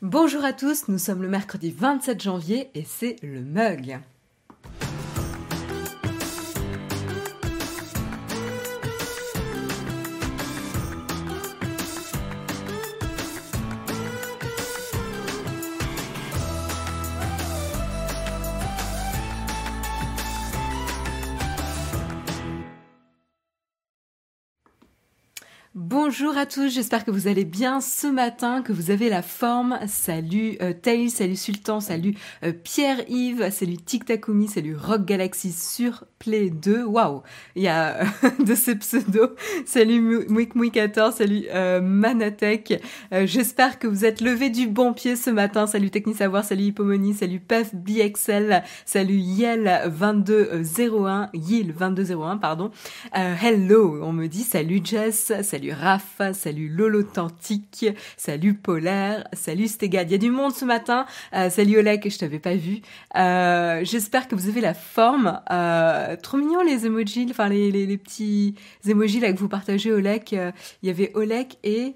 Bonjour à tous, nous sommes le mercredi 27 janvier et c'est le mug. Bonjour à tous, j'espère que vous allez bien ce matin, que vous avez la forme. Salut euh, Tail, salut Sultan, salut euh, Pierre-Yves, salut Tic Takumi, salut Rock Galaxy sur Play 2. Waouh, il y a euh, de ces pseudos. Salut Mouik Mouik 14, salut euh, Manatech. j'espère que vous êtes levé du bon pied ce matin. Salut Techni Savoir, salut Hippomony, salut BXL, salut Yel 2201, Yil 2201 pardon. hello, on me dit salut Jess, salut Raph, salut Lolotantique, salut Polaire, salut Stegad. Il y a du monde ce matin. Euh, salut Oleg, je t'avais pas vu. Euh, j'espère que vous avez la forme. Euh, trop mignon les emojis, enfin les, petits emojis là que vous partagez Oleg. Il y avait Oleg et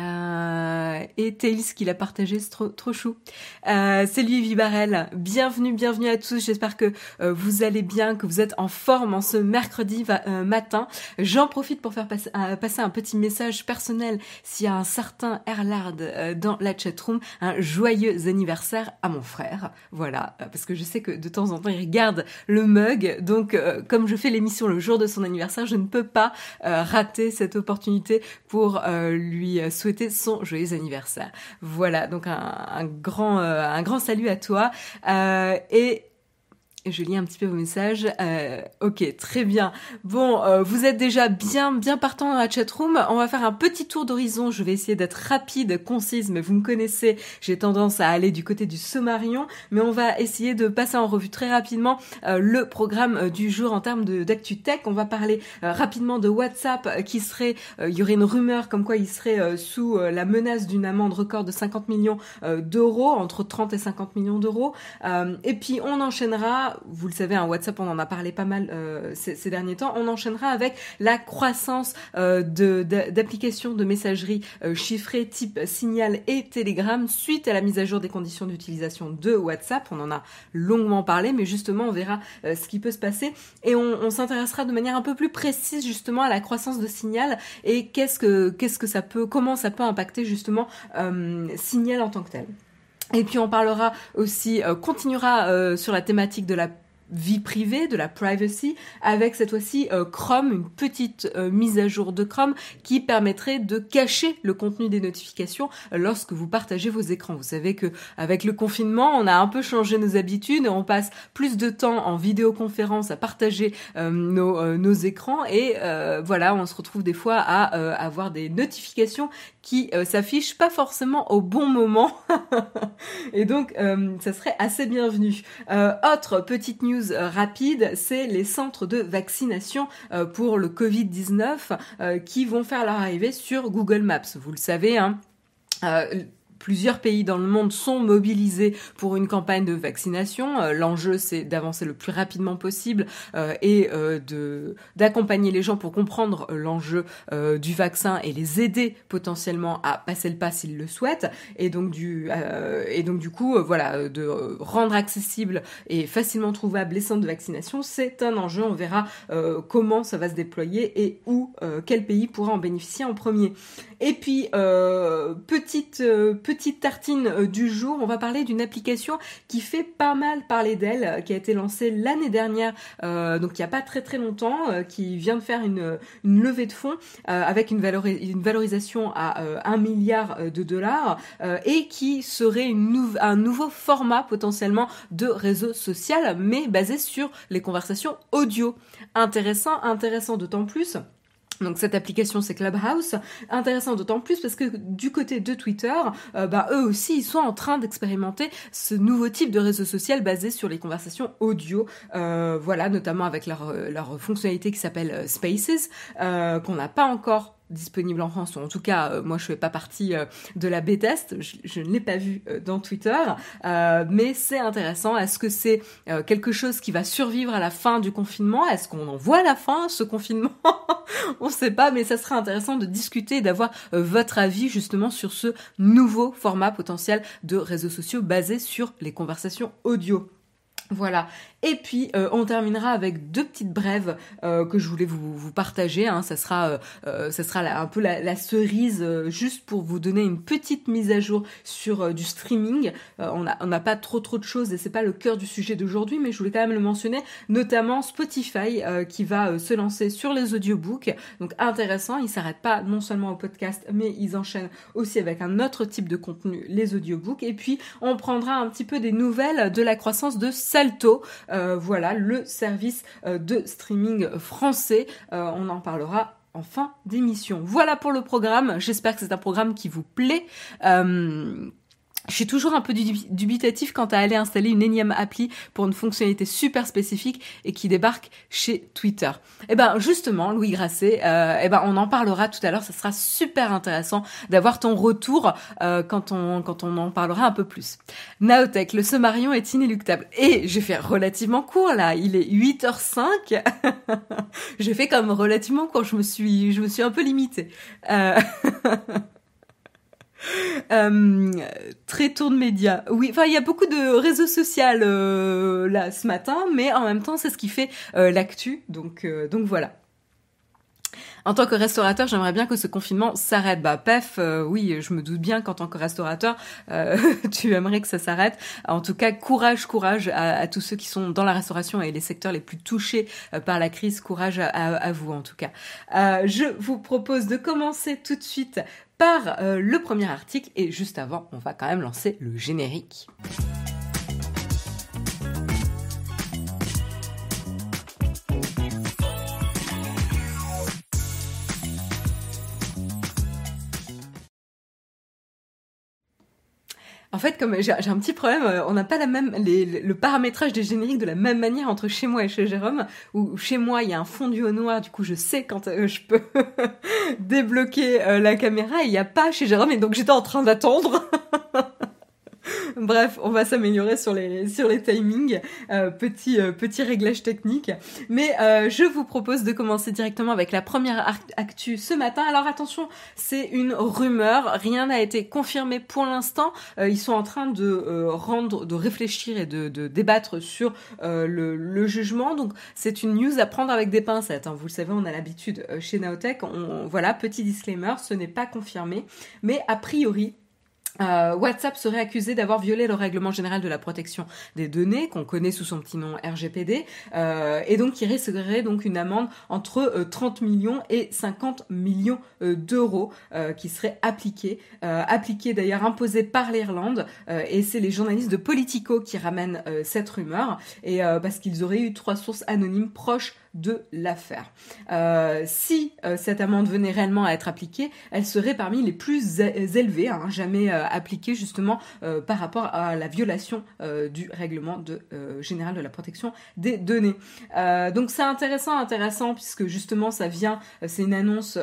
euh, et Tails qui l'a partagé, c'est trop, trop chou. Euh, c'est lui Vibarel. Bienvenue, bienvenue à tous. J'espère que euh, vous allez bien, que vous êtes en forme en ce mercredi euh, matin. J'en profite pour faire passer, passer, un petit message personnel. S'il y a un certain Erlard dans la chatroom, un joyeux anniversaire à mon frère. Voilà, parce que je sais que de temps en temps il regarde le mug. Donc, comme je fais l'émission le jour de son anniversaire, je ne peux pas rater cette opportunité pour lui souhaiter son joyeux anniversaire. Voilà, donc un, grand, euh, un grand salut à toi. Euh, et je lis un petit peu vos messages. Euh, ok, très bien. Bon, euh, vous êtes déjà bien bien partant dans la chatroom. On va faire un petit tour d'horizon. Je vais essayer d'être rapide, concise, mais vous me connaissez. J'ai tendance à aller du côté du Sommarion, mais on va essayer de passer en revue très rapidement euh, le programme euh, du jour en termes d'actu tech. On va parler rapidement de WhatsApp qui serait, il y aurait une rumeur comme quoi il serait sous la menace d'une amende record de 50 millions d'euros, entre 30 et 50 millions d'euros. et puis on enchaînera vous le savez, un WhatsApp, on en a parlé pas mal euh, ces, derniers temps. On enchaînera avec la croissance euh, d'applications de, messagerie euh, chiffrées type Signal et Telegram suite à la mise à jour des conditions d'utilisation de WhatsApp. On en a longuement parlé, mais justement, on verra ce qui peut se passer et on, s'intéressera de manière un peu plus précise justement à la croissance de Signal et qu'est-ce que qu'est-ce que ça peut, comment ça peut impacter justement Signal en tant que tel. Et puis on parlera aussi, euh, continuera euh, sur la thématique de la vie privée, de la privacy, avec cette fois-ci euh, Chrome, une petite euh, mise à jour de Chrome qui permettrait de cacher le contenu des notifications euh, lorsque vous partagez vos écrans. Vous savez que avec le confinement, on a un peu changé nos habitudes et on passe plus de temps en vidéoconférence à partager nos, nos, écrans et voilà, on se retrouve des fois à avoir des notifications qui s'affichent pas forcément au bon moment et donc ça serait assez bienvenu. autre petite news euh, rapide, c'est les centres de vaccination euh, pour le Covid-19 euh, qui vont faire leur arrivée sur Google Maps. Vous le savez, hein, Plusieurs pays dans le monde sont mobilisés pour une campagne de vaccination. Euh, l'enjeu, c'est d'avancer le plus rapidement possible euh, et euh, de d'accompagner les gens pour comprendre l'enjeu du vaccin et les aider potentiellement à passer le pas s'ils le souhaitent. Et donc du et donc du coup, voilà, de rendre accessible et facilement trouvable les centres de vaccination, c'est un enjeu. On verra comment ça va se déployer et où quel pays pourra en bénéficier en premier. Et puis petite petite tartine euh, du jour, on va parler d'une application qui fait pas mal parler d'elle, euh, qui a été lancée l'année dernière, euh, donc il n'y a pas très très longtemps, qui vient de faire une, levée de fonds avec une, valorisation à 1 milliard de dollars et qui serait un nouveau format potentiellement de réseau social, mais basé sur les conversations audio. Intéressant, intéressant d'autant plus donc cette application c'est Clubhouse, intéressant d'autant plus parce que du côté de Twitter, euh, bah, eux aussi ils sont en train d'expérimenter ce nouveau type de réseau social basé sur les conversations audio, euh, voilà notamment avec leur, leur fonctionnalité qui s'appelle euh, Spaces, qu'on n'a pas encore disponible en France, ou en tout cas, moi je fais pas partie de la B-test, je, ne l'ai pas vu dans Twitter, mais c'est intéressant. Est-ce que c'est quelque chose qui va survivre à la fin du confinement? Est-ce qu'on en voit la fin, ce confinement? On ne sait pas, mais ça serait intéressant de discuter d'avoir votre avis justement sur ce nouveau format potentiel de réseaux sociaux basé sur les conversations audio. Voilà. Et puis euh, on terminera avec deux petites brèves euh, que je voulais vous, vous partager. Hein. Ça sera, euh, ça sera un peu la, cerise juste pour vous donner une petite mise à jour sur du streaming. on n'a on pas trop trop de choses et c'est pas le cœur du sujet d'aujourd'hui, mais je voulais quand même le mentionner, notamment Spotify qui va se lancer sur les audiobooks. Donc intéressant, ils s'arrêtent pas non seulement au podcast, mais ils enchaînent aussi avec un autre type de contenu, les audiobooks. Et puis on prendra un petit peu des nouvelles de la croissance de Salto. Euh, voilà le service euh, de streaming français. Euh, on en parlera en fin d'émission. Voilà pour le programme. J'espère que c'est un programme qui vous plaît. Je suis toujours un peu dubitatif quant à aller installer une énième appli pour une fonctionnalité super spécifique et qui débarque chez Twitter. Eh ben justement, Louis Grasset, euh, eh ben on en parlera tout à l'heure. Ça sera super intéressant d'avoir ton retour euh, quand on quand on en parlera un peu plus. Naotech, le Sommarion est inéluctable. Et j'ai fait relativement court là. Il est 8h05. j'ai fait comme relativement court. Je me suis je me suis un peu limitée. Euh... Euh, très tour de médias. Oui, enfin il y a beaucoup de réseaux sociaux euh, là ce matin, mais en même temps c'est ce qui fait euh, l'actu. Donc donc voilà. En tant que restaurateur, j'aimerais bien que ce confinement s'arrête. Bah, pef, oui, je me doute bien qu'en tant que restaurateur, tu aimerais que ça s'arrête. En tout cas, courage, courage à, tous ceux qui sont dans la restauration et les secteurs les plus touchés par la crise. Courage à vous, en tout cas. je vous propose de commencer tout de suite par euh, le premier article et juste avant, on va quand même lancer le générique. En fait, comme j'ai un petit problème, euh, on n'a pas la même le paramétrage des génériques de la même manière entre chez moi et chez Jérôme. Où chez moi il y a un fondu au noir, du coup je sais quand euh, je peux débloquer euh, la caméra. Et il n'y a pas chez Jérôme, et donc j'étais en train d'attendre. Bref, on va s'améliorer sur les timings, euh, petit euh, petit réglage technique. Mais euh, je vous propose de commencer directement avec la première actu ce matin. Alors attention, c'est une rumeur, rien n'a été confirmé pour l'instant. ils sont en train de réfléchir et de, débattre sur le, jugement. Donc c'est une news à prendre avec des pincettes. Hein. Vous le savez, on a l'habitude chez Naotech. Voilà, petit disclaimer, ce n'est pas confirmé, mais a priori euh, WhatsApp serait accusé d'avoir violé le règlement général de la protection des données, qu'on connaît sous son petit nom RGPD, euh, et donc qui risquerait donc une amende entre 30 euh, millions et 50 millions d'euros qui serait appliquée, appliquée d'ailleurs imposée par l'Irlande, et c'est les journalistes de Politico qui ramènent cette rumeur, et parce qu'ils auraient eu trois sources anonymes proches de l'affaire. Euh, si euh, cette amende venait réellement à être appliquée, elle serait parmi les plus élevées, hein, jamais euh, appliquées justement par rapport à la violation du règlement de, général de la protection des données. donc c'est intéressant, intéressant puisque justement ça vient, c'est une annonce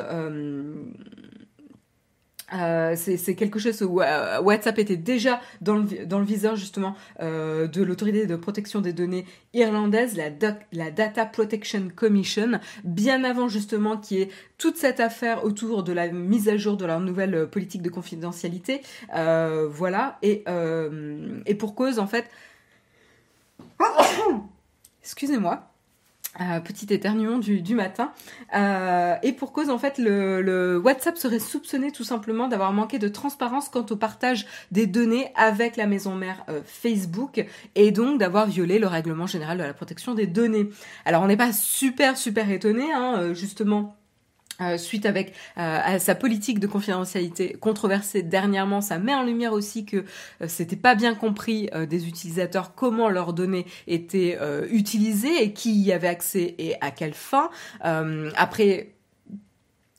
euh, c'est quelque chose où euh, WhatsApp était déjà dans le, dans le viseur justement euh, de l'autorité de protection des données irlandaise, la, la Data Protection Commission, bien avant justement qu'il y ait toute cette affaire autour de la mise à jour de leur nouvelle politique de confidentialité. voilà, et, et pour cause en fait... Excusez-moi. Euh, petit éternuement du, matin. Euh, et pour cause, en fait, le, WhatsApp serait soupçonné tout simplement d'avoir manqué de transparence quant au partage des données avec la maison mère euh, Facebook et donc d'avoir violé le règlement général de la protection des données. Alors, on n'est pas super, super étonné, hein, justement euh, suite avec euh, à sa politique de confidentialité controversée dernièrement, ça met en lumière aussi que euh, c'était pas bien compris des utilisateurs comment leurs données étaient utilisées et qui y avait accès et à quelle fin. après,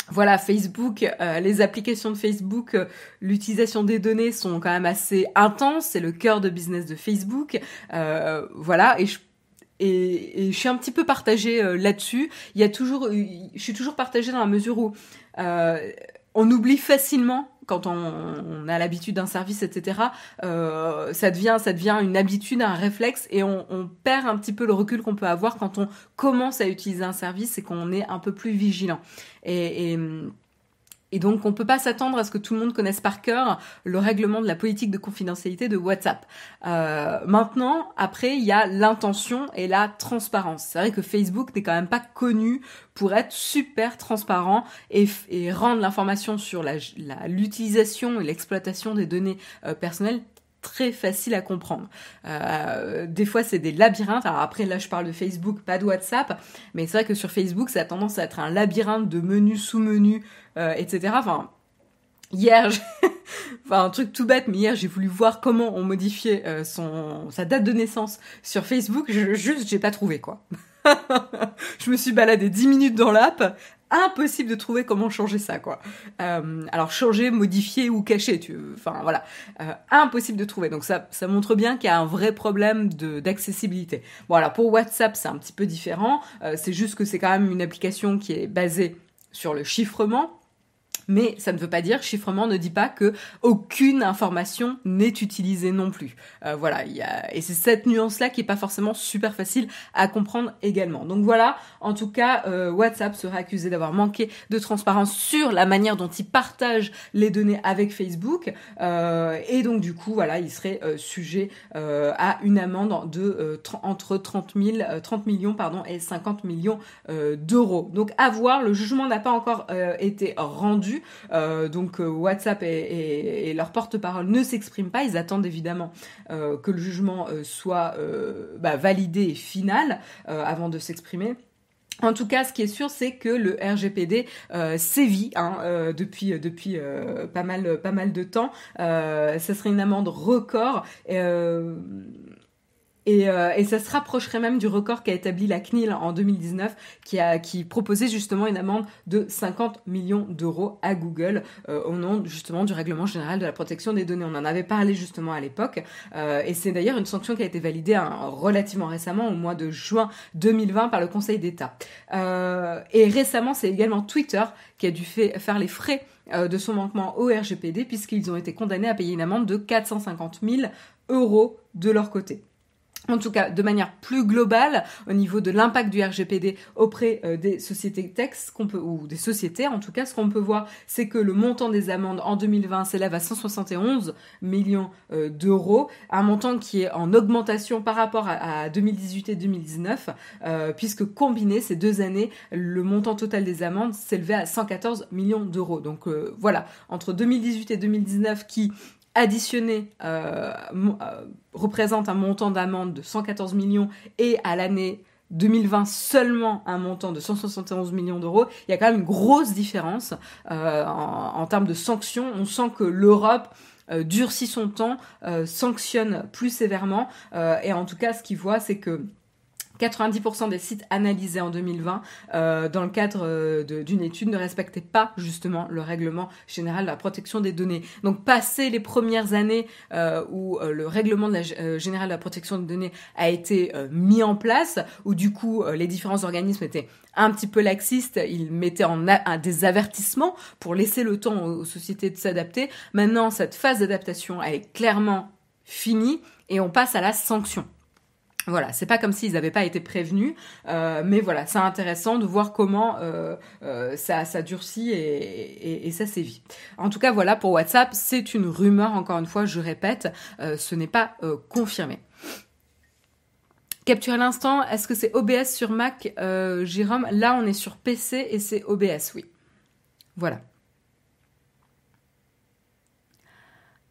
voilà, Facebook, les applications de Facebook, l'utilisation des données sont quand même assez intenses, c'est le cœur de business de Facebook. voilà, et je et, je suis un petit peu partagée là-dessus. Il y a toujours, je suis toujours partagée dans la mesure où on oublie facilement quand on, a l'habitude d'un service, etc., euh, ça devient ça devient une habitude, un réflexe, et on, perd un petit peu le recul qu'on peut avoir quand on commence à utiliser un service et qu'on est un peu plus vigilant. et donc, on ne peut pas s'attendre à ce que tout le monde connaisse par cœur le règlement de la politique de confidentialité de WhatsApp. Euh, maintenant, après, il y a l'intention et la transparence. C'est vrai que Facebook n'est quand même pas connu pour être super transparent et, rendre l'information sur l'utilisation et l'exploitation des données euh, personnelles très facile à comprendre. Euh, des fois, c'est des labyrinthes. Alors après, là, je parle de Facebook, pas de WhatsApp, mais c'est vrai que sur Facebook, ça a tendance à être un labyrinthe de menus, sous-menus, euh, etc. Enfin, hier, enfin un truc tout bête, mais hier, j'ai voulu voir comment on modifiait euh, son sa date de naissance sur Facebook. Je, juste, j'ai pas trouvé quoi. je me suis baladé 10 minutes dans l'app impossible de trouver comment changer ça quoi. Euh, alors changer, modifier ou cacher, tu, enfin voilà, impossible de trouver. Donc ça, ça montre bien qu'il y a un vrai problème d'accessibilité. Bon alors pour WhatsApp c'est un petit peu différent. C'est juste que c'est quand même une application qui est basée sur le chiffrement mais ça ne veut pas dire, chiffrement ne dit pas que aucune information n'est utilisée non plus. Euh, voilà, y a, et c'est cette nuance-là qui est pas forcément super facile à comprendre également. Donc voilà, en tout cas, euh, WhatsApp serait accusé d'avoir manqué de transparence sur la manière dont il partage les données avec Facebook, euh, et donc du coup, voilà, il serait sujet à une amende de entre 30 000, 30 millions pardon et 50 millions d'euros. Donc à voir, le jugement n'a pas encore été rendu. Euh, donc euh, WhatsApp et, leur porte-parole ne s'expriment pas. Ils attendent évidemment euh, que le jugement soit bah, validé et final avant de s'exprimer. En tout cas, ce qui est sûr, c'est que le RGPD sévit hein, depuis depuis pas mal pas mal de temps. ça serait une amende record. Euh, et, ça se rapprocherait même du record qu'a établi la CNIL en 2019, qui, a, qui proposait justement une amende de 50 millions d'euros à Google euh, au nom justement du règlement général de la protection des données. On en avait parlé justement à l'époque, euh, et c'est d'ailleurs une sanction qui a été validée hein, relativement récemment, au mois de juin 2020, par le Conseil d'État. et récemment, c'est également Twitter qui a dû faire les frais de son manquement au RGPD, puisqu'ils ont été condamnés à payer une amende de 450 000 euros de leur côté en tout cas de manière plus globale au niveau de l'impact du RGPD auprès euh, des sociétés textes qu'on peut ou des sociétés en tout cas ce qu'on peut voir c'est que le montant des amendes en 2020 s'élève à 171 millions euh, d'euros un montant qui est en augmentation par rapport à, 2018 et 2019 euh, puisque combiné ces deux années le montant total des amendes s'élevait à 114 millions d'euros. Donc voilà. Entre 2018 et 2019 qui additionné euh, euh, représente un montant d'amende de 114 millions et à l'année 2020 seulement un montant de 171 millions d'euros, il y a quand même une grosse différence euh, en, termes de sanctions. On sent que l'Europe durcit son temps, sanctionne plus sévèrement, et en tout cas ce qu'il voit c'est que 90% des sites analysés en 2020 euh, dans le cadre euh, d'une étude ne respectaient pas justement le règlement général de la protection des données. Donc passé les premières années euh, où le règlement général de la protection des données a été mis en place, où du coup les différents organismes étaient un petit peu laxistes, ils mettaient en des avertissements pour laisser le temps aux, aux sociétés de s'adapter. Maintenant cette phase d'adaptation est clairement finie et on passe à la sanction. Voilà, c'est pas comme s'ils n'avaient pas été prévenus, euh, mais voilà, c'est intéressant de voir comment euh, euh, ça, durcit et, et, ça sévit. En tout cas, voilà, pour WhatsApp, c'est une rumeur, encore une fois, je répète, ce n'est pas confirmé. Capturer l'instant, est-ce que c'est OBS sur Mac, Jérôme? Là, on est sur PC et c'est OBS, oui. Voilà.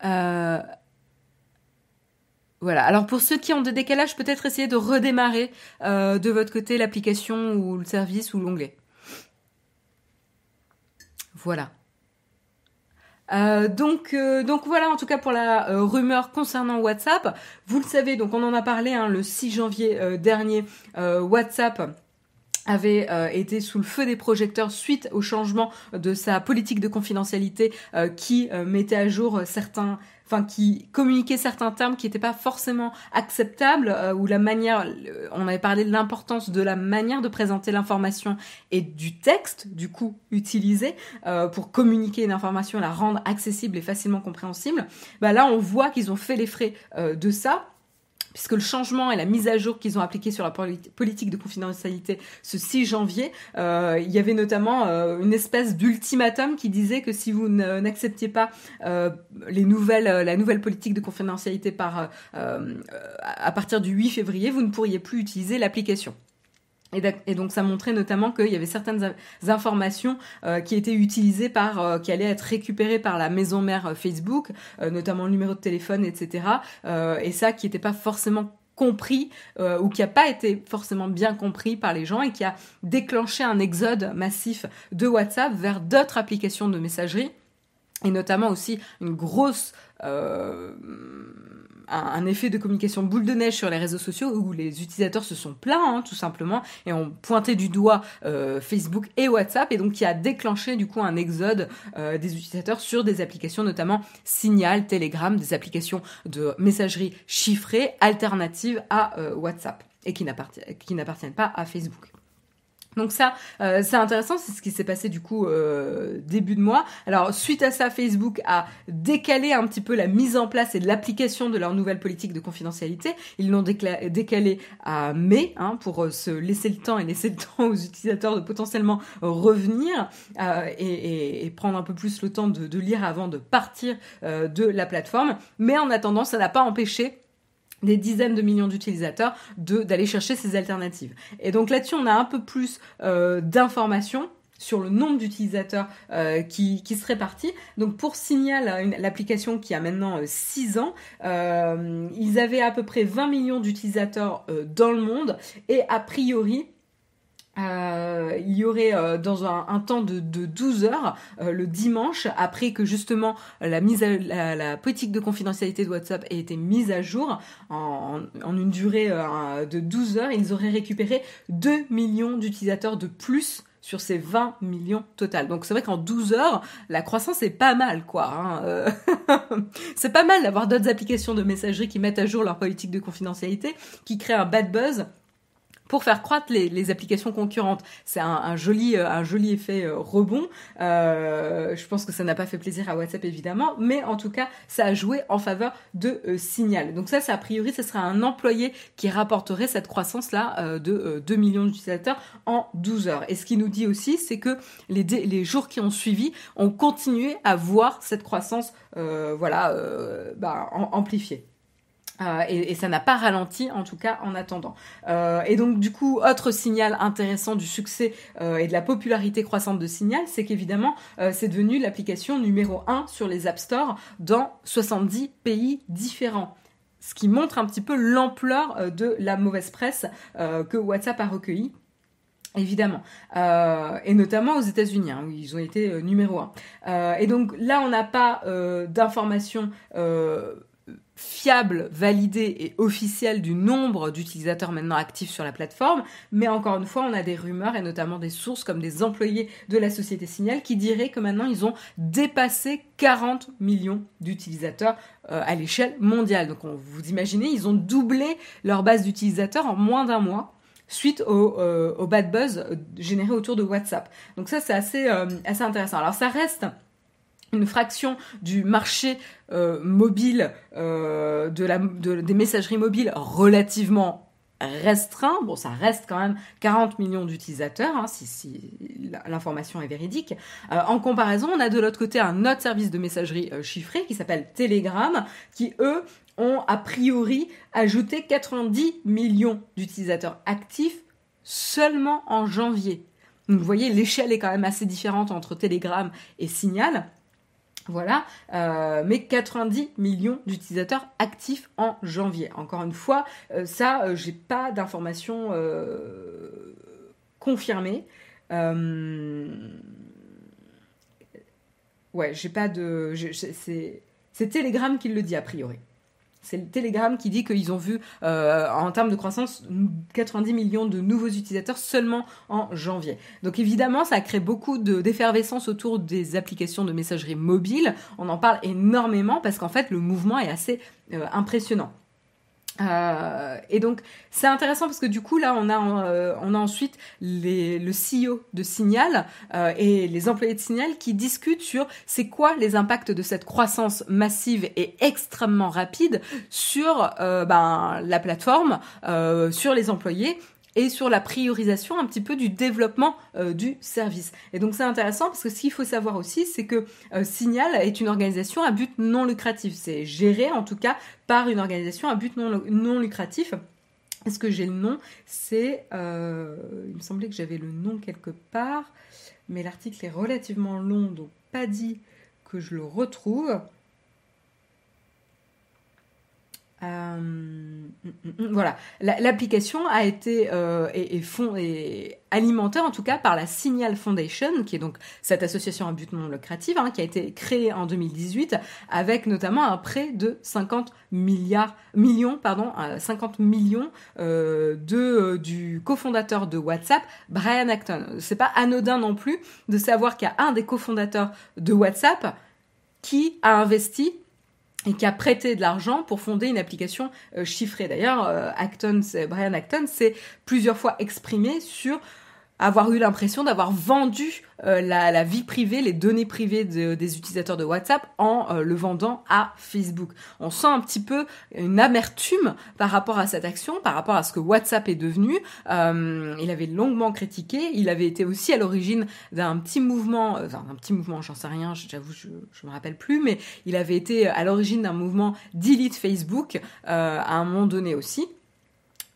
Euh, voilà. Alors pour ceux qui ont des décalages, peut-être essayer de redémarrer euh, de votre côté l'application ou le service ou l'onglet. Voilà. Euh, donc, euh, donc voilà en tout cas pour la rumeur concernant WhatsApp. Vous le savez, donc on en a parlé hein, le 6 janvier dernier. WhatsApp avait été sous le feu des projecteurs suite au changement de sa politique de confidentialité qui mettait à jour certains enfin qui communiquait certains termes qui n'étaient pas forcément acceptables ou la manière on avait parlé de l'importance de la manière de présenter l'information et du texte du coup utilisé pour communiquer une information la rendre accessible et facilement compréhensible. Bah là on voit qu'ils ont fait les frais de ça puisque le changement et la mise à jour qu'ils ont appliqué sur la politique de confidentialité ce 6 janvier, euh, il y avait notamment euh, une espèce d'ultimatum qui disait que si vous n'acceptiez pas euh, les nouvelles, la nouvelle politique de confidentialité par, à partir du 8 février, vous ne pourriez plus utiliser l'application. Et donc ça montrait notamment qu'il y avait certaines informations euh, qui étaient utilisées par, euh, qui allaient être récupérées par la maison mère euh, Facebook, notamment le numéro de téléphone, etc. et ça qui n'était pas forcément compris ou qui n'a pas été forcément bien compris par les gens et qui a déclenché un exode massif de WhatsApp vers d'autres applications de messagerie et notamment aussi une grosse un, effet de communication boule de neige sur les réseaux sociaux où les utilisateurs se sont plaints hein, tout simplement et ont pointé du doigt euh, Facebook et WhatsApp et donc qui a déclenché du coup un exode euh, des utilisateurs sur des applications notamment Signal, Telegram, des applications de messagerie chiffrée alternatives à euh, WhatsApp et qui n'appartiennent pas à Facebook. Donc ça, euh, c'est intéressant, c'est ce qui s'est passé du coup euh, début de mois. Alors suite à ça, Facebook a décalé un petit peu la mise en place et l'application de leur nouvelle politique de confidentialité. Ils l'ont décalé à mai hein, pour euh, se laisser le temps et laisser le temps aux utilisateurs de potentiellement revenir et, prendre un peu plus le temps de lire avant de partir de la plateforme. Mais en attendant, ça n'a pas empêché des dizaines de millions d'utilisateurs d'aller chercher ces alternatives. Et donc là-dessus, on a un peu plus euh, d'informations sur le nombre d'utilisateurs euh, qui, qui se répartit. Donc pour Signal, l'application qui a maintenant 6 euh, ans, ils avaient à peu près 20 millions d'utilisateurs dans le monde et a priori, euh, il y aurait euh, dans un, temps de, de 12 heures euh, le dimanche après que justement la mise à, la, politique de confidentialité de WhatsApp ait été mise à jour en, en une durée de 12 heures ils auraient récupéré 2 millions d'utilisateurs de plus sur ces 20 millions total. Donc c'est vrai qu'en 12 heures, la croissance est pas mal, quoi. Hein. c'est pas mal d'avoir d'autres applications de messagerie qui mettent à jour leur politique de confidentialité, qui créent un bad buzz pour faire croître les, applications concurrentes. C'est un, joli, euh, un joli effet euh, rebond. Euh, je pense que ça n'a pas fait plaisir à WhatsApp évidemment, mais en tout cas, ça a joué en faveur de Signal. Donc ça, ça a priori, ce sera un employé qui rapporterait cette croissance-là de 2 millions d'utilisateurs en 12 heures. Et ce qui nous dit aussi, c'est que les, les jours qui ont suivi ont continué à voir cette croissance, voilà, bah, amplifiée. Euh, et, ça n'a pas ralenti en tout cas en attendant. Euh, et donc du coup, autre signal intéressant du succès euh, et de la popularité croissante de Signal, c'est qu'évidemment, c'est devenu l'application numéro 1 sur les App Store dans 70 pays différents. Ce qui montre un petit peu l'ampleur de la mauvaise presse que WhatsApp a recueillie évidemment, et notamment aux États-Unis, hein, où ils ont été numéro un. et donc là, on n'a pas d'informations fiable, validé et officiel du nombre d'utilisateurs maintenant actifs sur la plateforme, mais encore une fois, on a des rumeurs et notamment des sources comme des employés de la société Signal qui diraient que maintenant ils ont dépassé 40 millions d'utilisateurs euh, à l'échelle mondiale. Donc on, vous imaginez, ils ont doublé leur base d'utilisateurs en moins d'un mois suite au, euh, bad buzz généré autour de WhatsApp. Donc ça c'est euh, assez intéressant. Alors ça reste une fraction du marché euh, mobile, euh, de la, des messageries mobiles relativement restreint. Bon, ça reste quand même 40 millions d'utilisateurs, hein, si, l'information est véridique. Euh, en comparaison, on a de l'autre côté un autre service de messagerie chiffrée qui s'appelle Telegram, qui eux ont a priori ajouté 90 millions d'utilisateurs actifs seulement en janvier. Donc vous voyez, l'échelle est quand même assez différente entre Telegram et Signal. Voilà, euh, mais 90 millions d'utilisateurs actifs en janvier. Encore une fois, euh, ça, euh, j'ai pas d'informations confirmées. ouais, j'ai pas de. C'est Telegram qui le dit a priori. C'est Telegram qui dit qu'ils ont vu euh, en termes de croissance 90 millions de nouveaux utilisateurs seulement en janvier. Donc évidemment, ça a créé beaucoup d'effervescence autour des applications de messagerie mobile. On en parle énormément parce qu'en fait, le mouvement est assez euh, impressionnant. Euh, et donc c'est intéressant parce que du coup là on a euh, on a ensuite les, le CEO de Signal euh, et les employés de Signal qui discutent sur c'est quoi les impacts de cette croissance massive et extrêmement rapide sur ben, la plateforme, sur les employés et sur la priorisation un petit peu du développement euh, du service. Et donc c'est intéressant parce que ce qu'il faut savoir aussi, c'est que euh, Signal est une organisation à but non lucratif. C'est géré en tout cas par une organisation à but non, non lucratif. Est-ce que j'ai le nom C'est, euh, il me semblait que j'avais le nom quelque part, mais l'article est relativement long, donc pas dit que je le retrouve. Euh, mm, mm, mm, voilà, l'application a été euh, alimentée en tout cas par la Signal Foundation, qui est donc cette association à but non lucratif, hein, qui a été créée en 2018 avec notamment un prêt de 50 milliards millions, pardon, 50 millions euh, du cofondateur de WhatsApp, Brian Acton. C'est pas anodin non plus de savoir qu'il y a un des cofondateurs de WhatsApp qui a investi et qui a prêté de l'argent pour fonder une application euh, chiffrée. D'ailleurs, euh, Acton, Brian Acton s'est plusieurs fois exprimé sur avoir eu l'impression d'avoir vendu euh, la, vie privée, les données privées des utilisateurs de WhatsApp en euh, le vendant à Facebook. On sent un petit peu une amertume par rapport à cette action, par rapport à ce que WhatsApp est devenu. Euh, il avait longuement critiqué, il avait été aussi à l'origine d'un petit mouvement, enfin un petit mouvement, j'en sais rien, j'avoue, je, je me rappelle plus, mais il avait été à l'origine d'un mouvement delete Facebook à un moment donné aussi.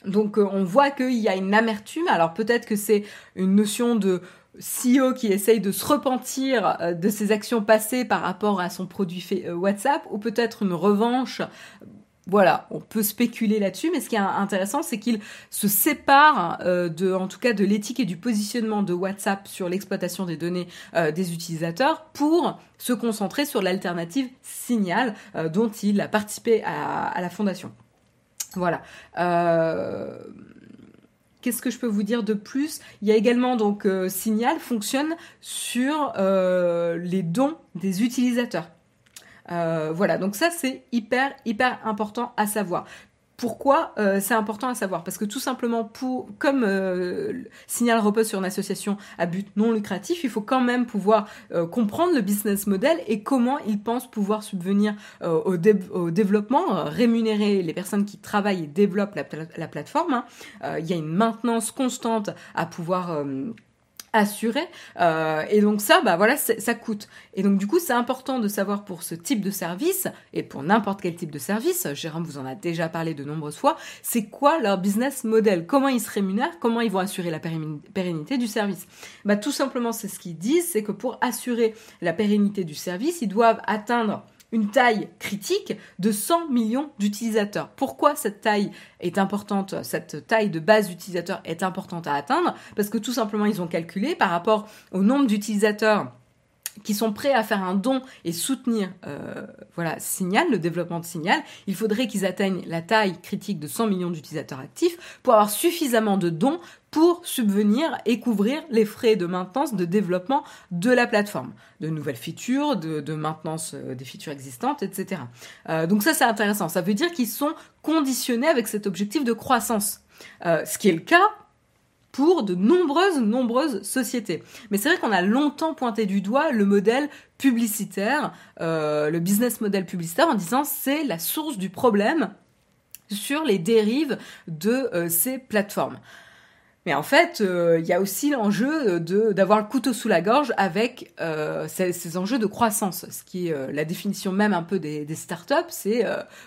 Donc euh, on voit qu'il y a une amertume. Alors peut-être que c'est une notion de CEO qui essaye de se repentir euh, de ses actions passées par rapport à son produit euh, WhatsApp, ou peut-être une revanche. Voilà, on peut spéculer là-dessus, mais ce qui est intéressant, c'est qu'il se sépare de, en tout cas, de l'éthique et du positionnement de WhatsApp sur l'exploitation des données des utilisateurs pour se concentrer sur l'alternative Signal, dont il a participé à la fondation. Voilà. Euh, qu'est-ce que je peux vous dire de plus? Il y a également donc euh, Signal fonctionne sur euh, les dons des utilisateurs. voilà, donc ça c'est hyper hyper important à savoir. Pourquoi euh, c'est important à savoir Parce que tout simplement, comme euh, Signal repose sur une association à but non lucratif, il faut quand même pouvoir euh, comprendre le business model et comment ils pensent pouvoir subvenir au, développement, rémunérer les personnes qui travaillent et développent la, plateforme. Hein. Il y a une maintenance constante à pouvoir assuré. Euh, et donc ça, bah voilà, ça coûte. Et donc du coup, c'est important de savoir pour ce type de service et pour n'importe quel type de service. Jérôme vous en a déjà parlé de nombreuses fois. C'est quoi leur business model? Comment ils se rémunèrent? Comment ils vont assurer la pérennité du service? Bah tout simplement, c'est ce qu'ils disent, c'est que pour assurer la pérennité du service, ils doivent atteindre une taille critique de 100 millions d'utilisateurs. Pourquoi cette taille est importante, cette taille de base d'utilisateurs est importante à atteindre? Parce que tout simplement, ils ont calculé par rapport au nombre d'utilisateurs qui sont prêts à faire un don et soutenir euh, voilà Signal, le développement de Signal, il faudrait qu'ils atteignent la taille critique de 100 millions d'utilisateurs actifs pour avoir suffisamment de dons pour subvenir et couvrir les frais de maintenance, de développement de la plateforme, de nouvelles features, de, maintenance euh, des features existantes, etc. Euh, donc ça c'est intéressant, ça veut dire qu'ils sont conditionnés avec cet objectif de croissance. ce qui est le cas pour de nombreuses, nombreuses sociétés. Mais c'est vrai qu'on a longtemps pointé du doigt le modèle publicitaire, euh, le business model publicitaire, en disant c'est la source du problème sur les dérives de euh, ces plateformes. En fait, euh, il y a aussi l'enjeu de d'avoir le couteau sous la gorge avec euh, ces, enjeux de croissance, ce qui est euh, la définition même un peu des, des startups, c'est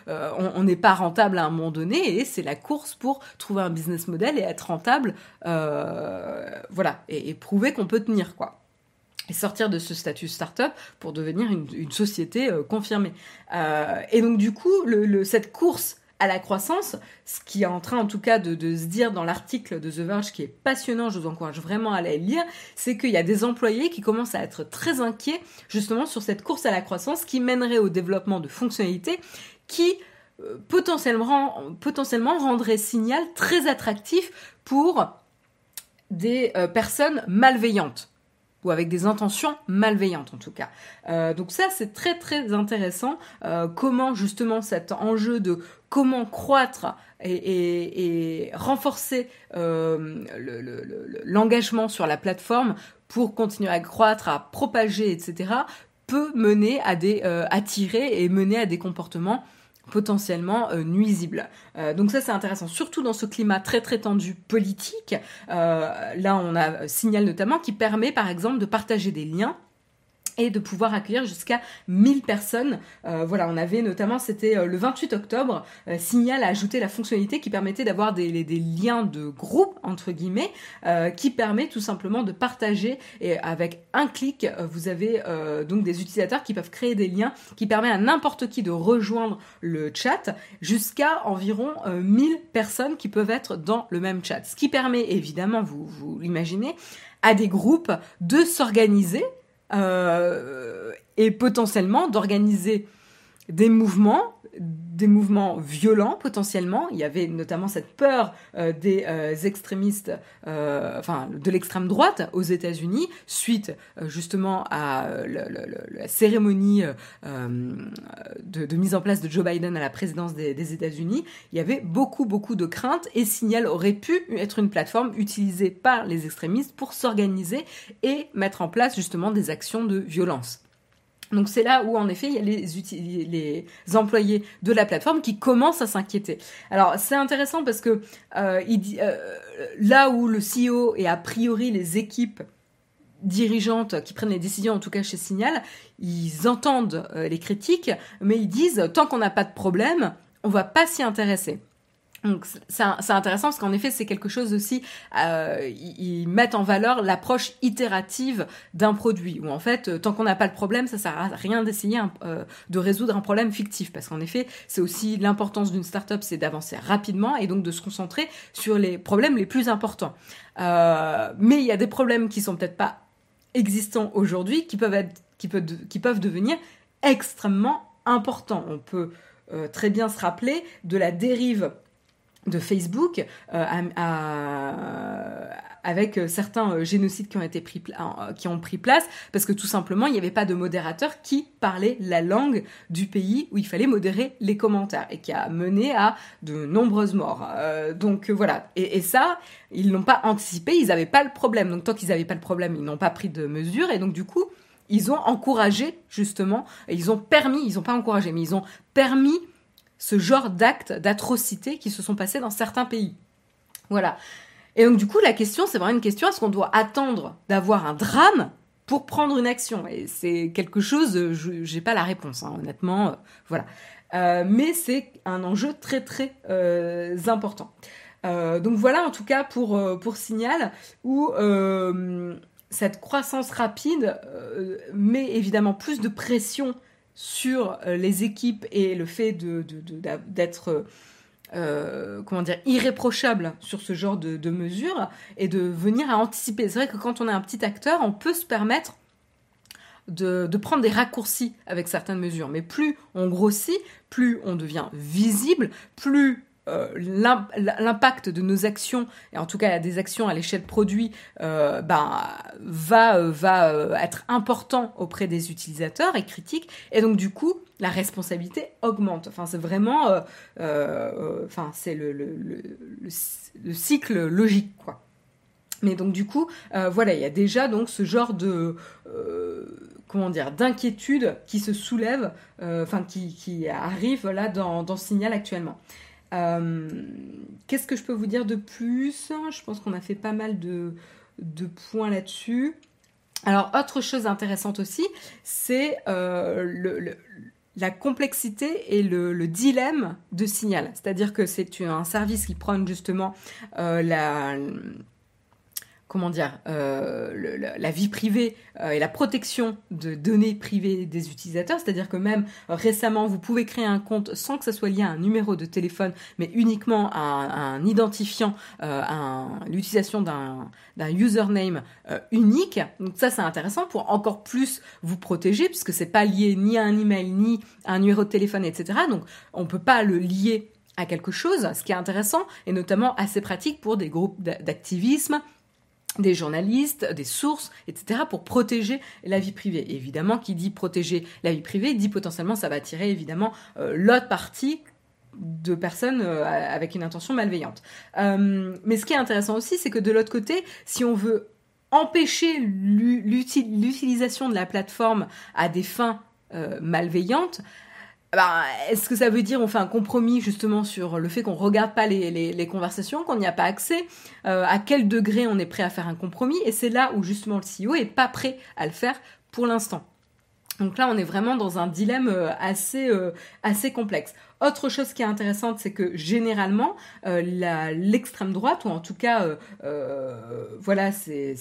on n'est pas rentable à un moment donné et c'est la course pour trouver un business model et être rentable, voilà, et, prouver qu'on peut tenir quoi et sortir de ce statut startup pour devenir une, société confirmée. et donc du coup, cette course à la croissance, ce qui est en train en tout cas de, se dire dans l'article de The Verge qui est passionnant, je vous encourage vraiment à aller lire, c'est qu'il y a des employés qui commencent à être très inquiets justement sur cette course à la croissance qui mènerait au développement de fonctionnalités qui potentiellement, potentiellement rendrait Signal très attractif pour des personnes malveillantes ou avec des intentions malveillantes en tout cas. Euh, donc ça c'est très très intéressant euh, comment justement cet enjeu de comment croître et, renforcer euh, l'engagement sur la plateforme pour continuer à croître, à propager, etc., peut mener à des attirer et mener à des comportements potentiellement euh, nuisible. Euh, donc ça c'est intéressant, surtout dans ce climat très très tendu politique. Euh, là on a Signal notamment qui permet par exemple de partager des liens et de pouvoir accueillir jusqu'à 1000 personnes. Euh, voilà, on avait notamment, c'était euh, le 28 octobre, euh, Signal a ajouté la fonctionnalité qui permettait d'avoir des, liens de groupe, entre guillemets, qui permet tout simplement de partager et avec un clic, vous avez donc des utilisateurs qui peuvent créer des liens qui permet à n'importe qui de rejoindre le chat jusqu'à environ 1000 personnes qui peuvent être dans le même chat. Ce qui permet évidemment, vous, l'imaginez, à des groupes de s'organiser et potentiellement d'organiser des mouvements des mouvements violents potentiellement. Il y avait notamment cette peur euh, des euh, extrémistes, euh, enfin de l'extrême droite aux États-Unis, suite justement à la cérémonie de, mise en place de Joe Biden à la présidence des, des États-Unis. Il y avait beaucoup beaucoup de craintes et Signal aurait pu être une plateforme utilisée par les extrémistes pour s'organiser et mettre en place justement des actions de violence. Donc c'est là où en effet il y a les, employés de la plateforme qui commencent à s'inquiéter. Alors c'est intéressant parce que euh, euh, là où le CEO et a priori les équipes dirigeantes qui prennent les décisions, en tout cas chez Signal, ils entendent euh, les critiques, mais ils disent tant qu'on n'a pas de problème, on va pas s'y intéresser. Donc c'est intéressant parce qu'en effet c'est quelque chose aussi, euh, ils, mettent en valeur l'approche itérative d'un produit où en fait euh, tant qu'on n'a pas le problème ça sert à rien d'essayer euh, de résoudre un problème fictif parce qu'en effet c'est aussi l'importance d'une startup c'est d'avancer rapidement et donc de se concentrer sur les problèmes les plus importants. Euh, mais il y a des problèmes qui sont peut-être pas existants aujourd'hui qui peuvent être qui peuvent devenir extrêmement importants. On peut euh, très bien se rappeler de la dérive de Facebook euh, avec euh, certains euh, génocides qui ont été pris qui ont pris place parce que tout simplement il n'y avait pas de modérateur qui parlait la langue du pays où il fallait modérer les commentaires et qui a mené à de nombreuses morts. donc voilà et, ça ils l'ont pas anticipé, ils n'avaient pas le problème. Donc tant qu'ils n'avaient pas le problème, ils n'ont pas pris de mesures et donc du coup ils ont encouragé justement, ils ont permis, ils n'ont pas encouragé, mais ils ont permis ce genre d'actes, d'atrocités qui se sont passés dans certains pays. Voilà. Et donc du coup, la question, c'est vraiment une question, est-ce qu'on doit attendre d'avoir un drame pour prendre une action? Et c'est quelque chose, je n'ai pas la réponse, hein, honnêtement, euh, voilà. Euh, mais c'est un enjeu très très euh, important. donc voilà en tout cas pour, pour Signal, où cette croissance rapide met évidemment plus de pression sur euh, les équipes et le fait d'être euh, dire irréprochable sur ce genre de, mesures et de venir à anticiper. C'est vrai que quand on est un petit acteur, on peut se permettre de, de, prendre des raccourcis avec certaines mesures. Mais plus on grossit, plus on devient visible, plus euh, l'impact de nos actions, et en tout cas des actions à l'échelle produit, euh, ben, va, euh, va être important auprès des utilisateurs et critiques, et donc du coup, la responsabilité augmente. Enfin, c'est vraiment, enfin, c'est le, le, le, cycle logique, quoi. Mais donc du coup, voilà, il y a déjà donc ce genre de comment dire d'inquiétude qui se soulève, enfin qui, qui, arrive là dans, dans Signal actuellement. Euh, qu'est-ce que je peux vous dire de plus? Je pense qu'on a fait pas mal de, points là-dessus. Alors, autre chose intéressante aussi, c'est euh, la complexité et le, dilemme de signal. C'est-à-dire que c'est un service qui prône justement euh, la comment dire, euh, la vie privée euh, et la protection de données privées des utilisateurs. C'est-à-dire que même récemment, vous pouvez créer un compte sans que ça soit lié à un numéro de téléphone, mais uniquement à un, identifiant, euh, l'utilisation d'un username unique. Donc ça, c'est intéressant pour encore plus vous protéger, puisque c'est pas lié ni à un email, ni à un numéro de téléphone, etc. Donc on peut pas le lier à quelque chose, ce qui est intéressant et notamment assez pratique pour des groupes d'activisme, des journalistes, des sources, etc., pour protéger la vie privée. évidemment, qui dit protéger la vie privée, dit potentiellement ça va attirer évidemment euh, l'autre partie de personnes euh, avec une intention malveillante. Euh, mais ce qui est intéressant aussi, c'est que de l'autre côté, si on veut empêcher l'utilisation de la plateforme à des fins malveillantes, bah, est-ce que ça veut dire on fait un compromis justement sur le fait qu'on regarde pas les, conversations, qu'on n'y a pas accès euh, À quel degré on est prêt à faire un compromis Et c'est là où justement le CEO est pas prêt à le faire pour l'instant. Donc là, on est vraiment dans un dilemme euh, assez, euh, assez complexe. Autre chose qui est intéressante, c'est que généralement, l'extrême droite, ou en tout cas, voilà, c'est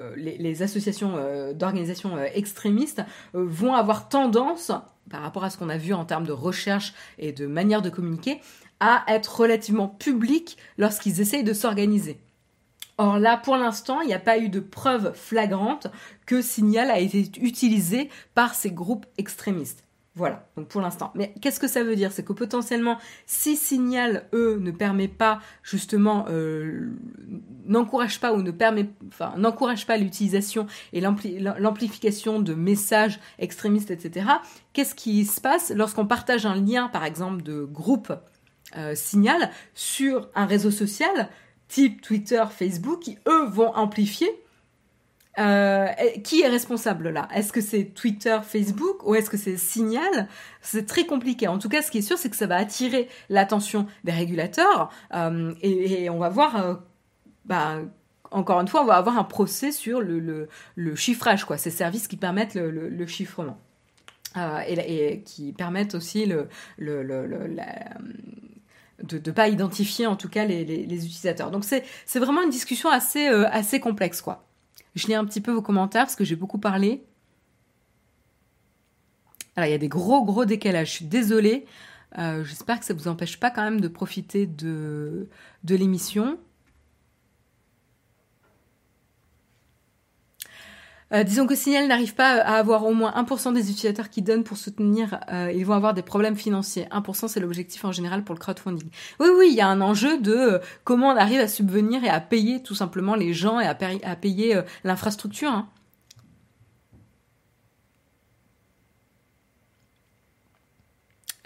euh, les, associations euh, d'organisations euh, extrémistes vont avoir tendance, par rapport à ce qu'on a vu en termes de recherche et de manière de communiquer, à être relativement publics lorsqu'ils essayent de s'organiser. Or là, pour l'instant, il n'y a pas eu de preuve flagrante que Signal a été utilisé par ces groupes extrémistes. Voilà, donc pour l'instant. Mais qu'est-ce que ça veut dire? C'est que potentiellement, si Signal, eux, ne permet pas, justement, euh, n'encourage pas ou ne permet, enfin, n'encourage pas l'utilisation et l'amplification de messages extrémistes, etc., qu'est-ce qui se passe? Lorsqu'on partage un lien, par exemple, de groupe euh, Signal sur un réseau social type Twitter, Facebook, qui, eux, vont amplifier euh, qui est responsable là? Est-ce que c'est Twitter, Facebook ou est-ce que c'est Signal? C'est très compliqué. En tout cas, ce qui est sûr, c'est que ça va attirer l'attention des régulateurs euh, et, on va voir, euh, bah, encore une fois, on va avoir un procès sur le, chiffrage, quoi, ces services qui permettent le, chiffrement. Et, qui permettent aussi de ne pas identifier en tout cas les, utilisateurs. Donc c'est vraiment une discussion assez, assez complexe quoi. Je lis un petit peu vos commentaires parce que j'ai beaucoup parlé. Alors, il y a des gros, gros décalages. Je suis désolée. Euh, j'espère que ça ne vous empêche pas quand même de profiter de, de l'émission. Euh, disons que Signal n'arrive pas à avoir au moins 1% des utilisateurs qui donnent pour soutenir, euh, ils vont avoir des problèmes financiers. 1% c'est l'objectif en général pour le crowdfunding. Oui, oui, il y a un enjeu de euh, comment on arrive à subvenir et à payer tout simplement les gens et à, payer l'infrastructure. Hein.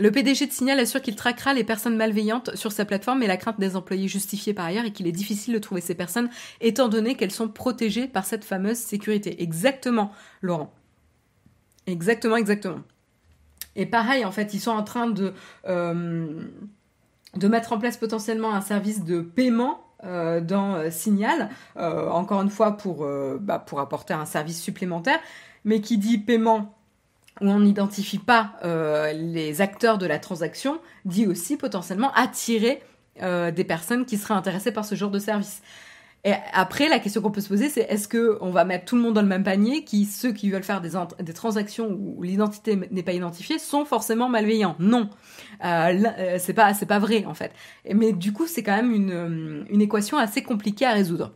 Le PDG de Signal assure qu'il traquera les personnes malveillantes sur sa plateforme et la crainte des employés justifiée par ailleurs et qu'il est difficile de trouver ces personnes étant donné qu'elles sont protégées par cette fameuse sécurité. Exactement, Laurent. Exactement, exactement. Et pareil, en fait, ils sont en train de, euh, de mettre en place potentiellement un service de paiement euh, dans euh, Signal, encore une fois bah, pour apporter un service supplémentaire, mais qui dit paiement où on n'identifie pas euh, les acteurs de la transaction, dit aussi potentiellement attirer euh, des personnes qui seraient intéressées par ce genre de service. Et après, la question qu'on peut se poser, c'est est-ce que on va mettre tout le monde dans le même panier, qui ceux qui veulent faire des, des transactions où l'identité n'est pas identifiée sont forcément malveillants? Non, euh, euh, c'est pas c'est pas vrai en fait. Mais du coup, c'est quand même une, une équation assez compliquée à résoudre.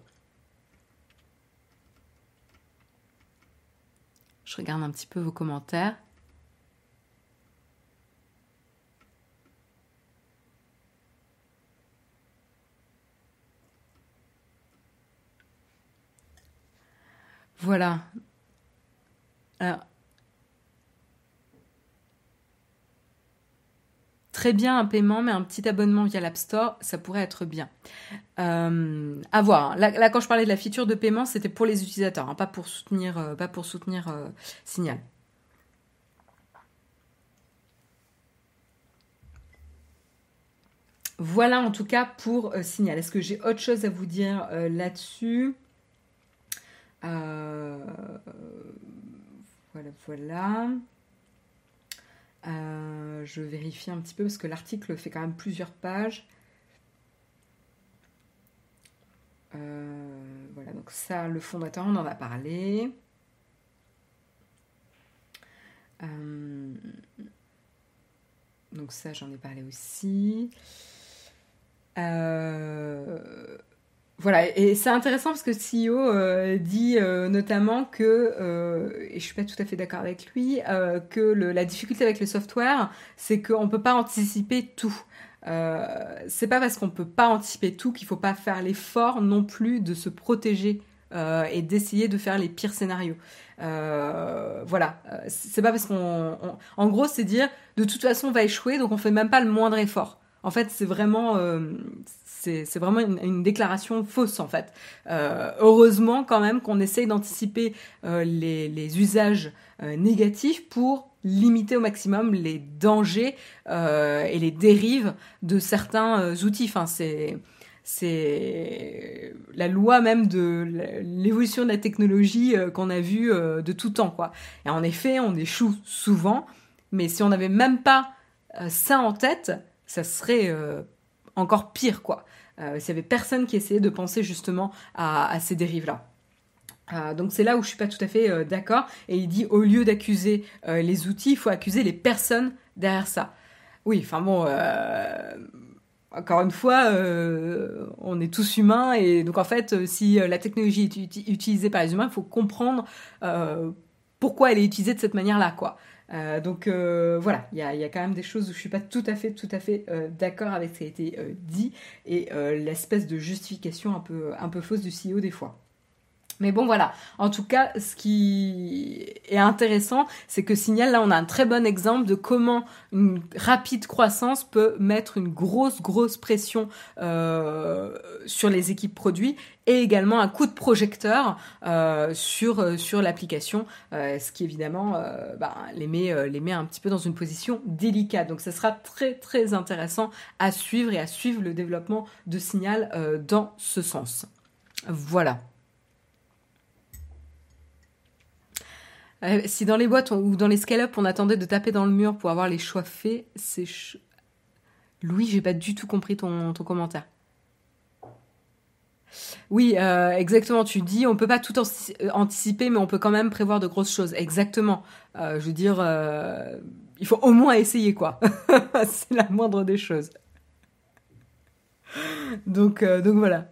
Je regarde un petit peu vos commentaires. Voilà. Très bien un paiement, mais un petit abonnement via l'App Store, ça pourrait être bien. Euh, à voir. Hein. Là, quand je parlais de la feature de paiement, c'était pour les utilisateurs, hein, pas pour soutenir, euh, pas pour soutenir euh, Signal. Voilà en tout cas pour Signal. Est-ce que j'ai autre chose à vous dire là-dessus? Voilà, voilà. Euh, je vérifie un petit peu parce que l'article fait quand même plusieurs pages. voilà, donc ça, le fondateur, on en a parlé. donc ça, j'en ai parlé aussi. Euh, voilà, et c'est intéressant parce que CEO euh, dit euh, notamment que, euh, et je suis pas tout à fait d'accord avec lui, que la difficulté avec le software, c'est qu'on peut pas anticiper tout. c'est pas parce qu'on peut pas anticiper tout qu'il faut pas faire l'effort non plus de se protéger et d'essayer de faire les pires scénarios. voilà, c'est pas parce qu'on, en gros, c'est dire de toute façon on va échouer, donc on fait même pas le moindre effort. En fait, c'est vraiment, c'est vraiment une, déclaration fausse en fait. Euh, heureusement quand même qu'on essaye d'anticiper euh, les, usages euh, négatifs pour limiter au maximum les dangers et les dérives de certains outils. Enfin, c'est la loi même de l'évolution de la technologie qu'on a vue de tout temps quoi. Et en effet, on échoue souvent, mais si on n'avait même pas ça en tête, ça serait encore pire quoi. Euh, s'il y avait personne qui essayait de penser justement à, ces dérives-là. Euh, donc c'est là où je suis pas tout à fait euh, d'accord. Et il dit au lieu d'accuser les outils, il faut accuser les personnes derrière ça. Oui, enfin bon, encore une fois, on est tous humains et donc en fait, si la technologie est utilisée par les humains, il faut comprendre pourquoi elle est utilisée de cette manière-là, quoi. Euh, donc euh, voilà, il y a, quand même des choses où je suis pas tout à fait, tout à fait euh, d'accord avec ce qui a été dit et l'espèce de justification un peu, un peu fausse du CEO des fois. Mais bon, voilà. En tout cas, ce qui est intéressant, c'est que Signal, là, on a un très bon exemple de comment une rapide croissance peut mettre une grosse, grosse pression sur les équipes produits et également un coup de projecteur euh, sur, euh, sur l'application, ce qui évidemment bah, les, met, les met un petit peu dans une position délicate. Donc, ça sera très, très intéressant à suivre et à suivre le développement de Signal dans ce sens. Voilà. Euh, si dans les boîtes ou dans les scale-up, on attendait de taper dans le mur pour avoir les choix faits, c'est. Louis, j'ai pas du tout compris ton, ton commentaire. Oui, euh, exactement. Tu dis, on peut pas tout euh, anticiper, mais on peut quand même prévoir de grosses choses. Exactement. je veux dire, il faut au moins essayer, quoi. c'est la moindre des choses. Donc, donc voilà.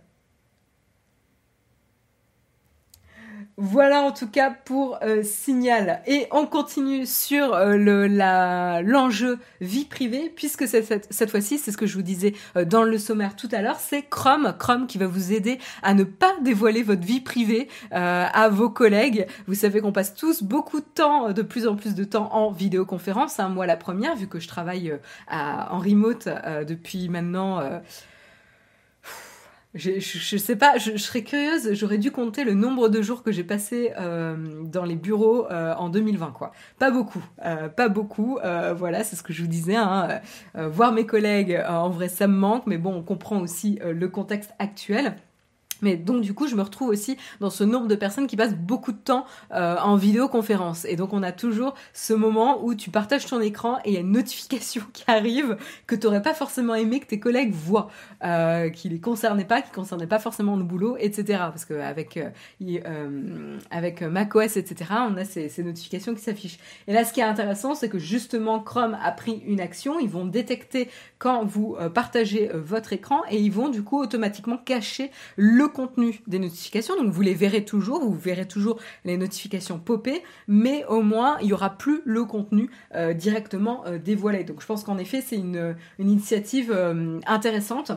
Voilà en tout cas pour euh, Signal. Et on continue sur euh, l'enjeu vie privée, puisque cette, cette, fois-ci, c'est ce que je vous disais euh, dans le sommaire tout à l'heure, c'est Chrome, Chrome qui va vous aider à ne pas dévoiler votre vie privée à vos collègues. Vous savez qu'on passe tous beaucoup de temps, de plus en plus de temps en vidéoconférence. Hein. moi la première, vu que je travaille en remote depuis maintenant je, je, sais pas, je, serais curieuse, j'aurais dû compter le nombre de jours que j'ai passé euh, dans les bureaux euh, en 2020, quoi. Pas beaucoup, euh, pas beaucoup, voilà, c'est ce que je vous disais, hein, voir mes collègues, en vrai, ça me manque, mais bon, on comprend aussi le contexte actuel. Mais donc du coup, je me retrouve aussi dans ce nombre de personnes qui passent beaucoup de temps euh, en vidéoconférence. Et donc on a toujours ce moment où tu partages ton écran et il y a une notification qui arrive que tu n'aurais pas forcément aimé que tes collègues voient, euh, qui les concernait pas, qui concernait pas forcément le boulot, etc. Parce qu'avec euh, euh, avec macOS, etc., on a ces, notifications qui s'affichent. Et là, ce qui est intéressant, c'est que justement Chrome a pris une action. Ils vont détecter quand vous euh, partagez votre écran et ils vont du coup automatiquement cacher le contenu des notifications. Donc vous les verrez toujours, vous verrez toujours les notifications popper, mais au moins il n'y aura plus le contenu euh, directement euh, dévoilé. Donc je pense qu'en effet c'est une, initiative euh, intéressante.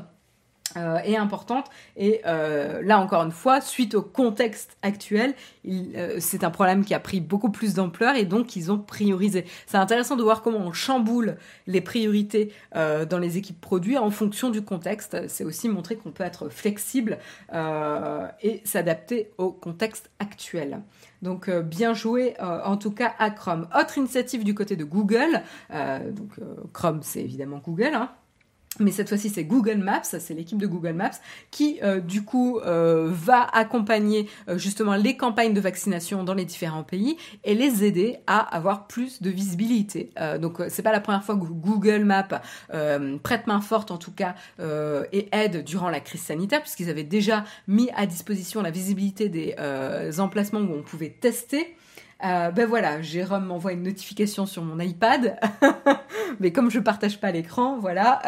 Euh, est importante. Et euh, là, encore une fois, suite au contexte actuel, euh, c'est un problème qui a pris beaucoup plus d'ampleur et donc ils ont priorisé. C'est intéressant de voir comment on chamboule les priorités dans les équipes produits en fonction du contexte. C'est aussi montrer qu'on peut être flexible et s'adapter au contexte actuel. Donc bien joué en tout cas à Chrome. Autre initiative du côté de Google. donc Chrome c'est évidemment Google. Hein mais cette fois-ci c'est Google Maps, c'est l'équipe de Google Maps qui euh, du coup euh, va accompagner euh, justement les campagnes de vaccination dans les différents pays et les aider à avoir plus de visibilité. donc c'est pas la première fois que Google Maps prête main forte en tout cas et aide durant la crise sanitaire puisqu'ils avaient déjà mis à disposition la visibilité des emplacements où on pouvait tester. Ben voilà, Jérôme m'envoie une notification sur mon iPad. mais comme je partage pas l'écran, voilà.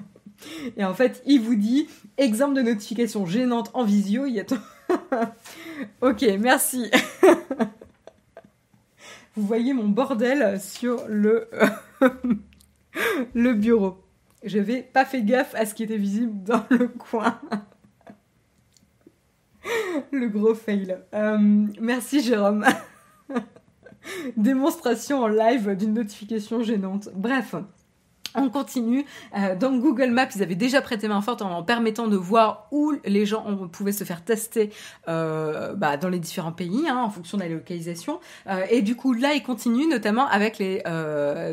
Et en fait, il vous dit exemple de notification gênante en visio. Il ok, merci. vous voyez mon bordel sur le le bureau. Je n'avais pas fait gaffe à ce qui était visible dans le coin. le gros fail. Euh, merci Jérôme. Démonstration en live d'une notification gênante. Bref. On continue. Euh, dans Google Maps, ils avaient déjà prêté main forte en, permettant de voir où les gens pouvaient se faire tester euh, bah, dans les différents pays, hein, en fonction de la localisation. Euh, et du coup, là, ils continuent, notamment avec les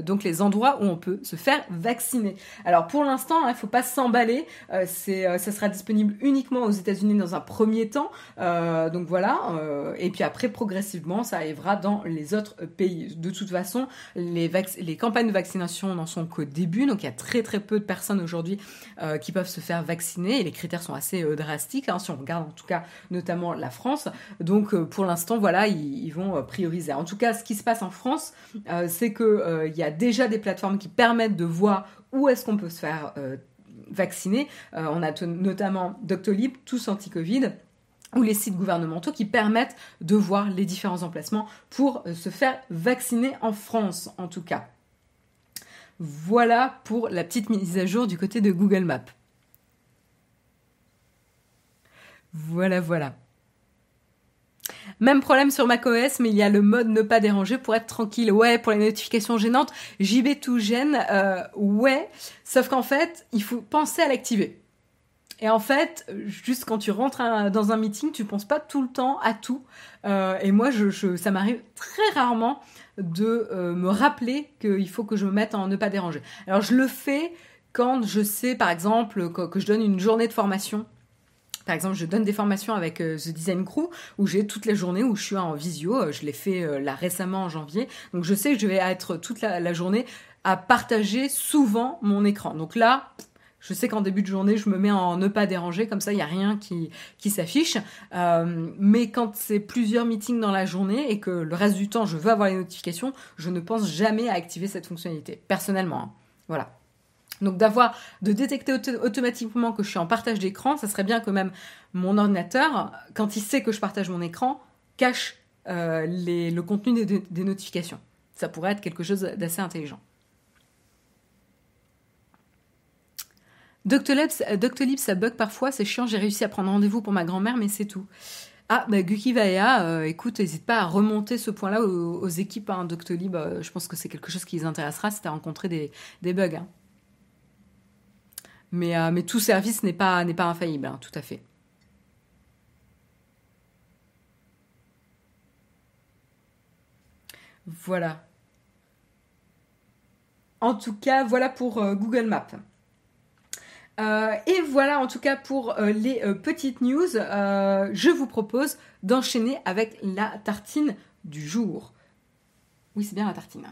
donc les endroits où on peut se faire vacciner. Alors pour l'instant, il hein, ne faut pas s'emballer. c'est ça sera disponible uniquement aux États-Unis dans un premier temps. donc voilà. et puis après, progressivement, ça arrivera dans les autres pays. De toute façon, les, les campagnes de vaccination n'en sont qu'au début donc il y a très très peu de personnes aujourd'hui euh, qui peuvent se faire vacciner et les critères sont assez euh, drastiques hein, si on regarde en tout cas notamment la France. Donc euh, pour l'instant voilà ils, vont prioriser. En tout cas ce qui se passe en France c'est que il y a déjà des plateformes qui permettent de voir où est-ce qu'on peut se faire vacciner. on a notamment Doctolib, tous anti-Covid ou les sites gouvernementaux qui permettent de voir les différents emplacements pour se faire vacciner en France en tout cas. Voilà pour la petite mise à jour du côté de Google Maps. Voilà, voilà. Même problème sur macOS, mais il y a le mode ne pas déranger pour être tranquille. Ouais, pour les notifications gênantes, JB tout gêne, euh, ouais. Sauf qu'en fait, il faut penser à l'activer. Et en fait, juste quand tu rentres dans un meeting, tu penses pas tout le temps à tout. Euh, et moi, ça m'arrive très rarement de euh, me rappeler qu'il faut que je me mette en ne pas déranger. Alors je le fais quand je sais, par exemple, que, je donne une journée de formation. Par exemple, je donne des formations avec euh, The Design Crew où j'ai toutes les journées où je suis en visio. Je l'ai fait là récemment en janvier. Donc je sais que je vais être toute la journée à partager souvent mon écran. Donc là, je sais qu'en début de journée, je me mets en ne pas déranger, comme ça, il n'y a rien qui, qui s'affiche. Euh, mais quand c'est plusieurs meetings dans la journée et que le reste du temps, je veux avoir les notifications, je ne pense jamais à activer cette fonctionnalité, personnellement. Hein. Voilà. Donc d'avoir, de détecter automatiquement que je suis en partage d'écran, ça serait bien que même mon ordinateur, quand il sait que je partage mon écran, cache euh, le contenu des notifications. Ça pourrait être quelque chose d'assez intelligent. Doctolib, Doctolib, ça bug parfois, c'est chiant, j'ai réussi à prendre rendez-vous pour ma grand-mère, mais c'est tout. Ah, bah, Guki Vaya, euh, écoute, n'hésite pas à remonter ce point-là aux, équipes hein, Doctolib. Euh, je pense que c'est quelque chose qui les intéressera si tu as rencontré des, bugs. Hein. Mais, euh, tout service n'est pas, pas infaillible, hein, tout à fait. Voilà. En tout cas, voilà pour Google Maps. Euh, et voilà en tout cas pour euh, les euh, petites news. je vous propose d'enchaîner avec la tartine du jour. Oui, c'est bien la tartine.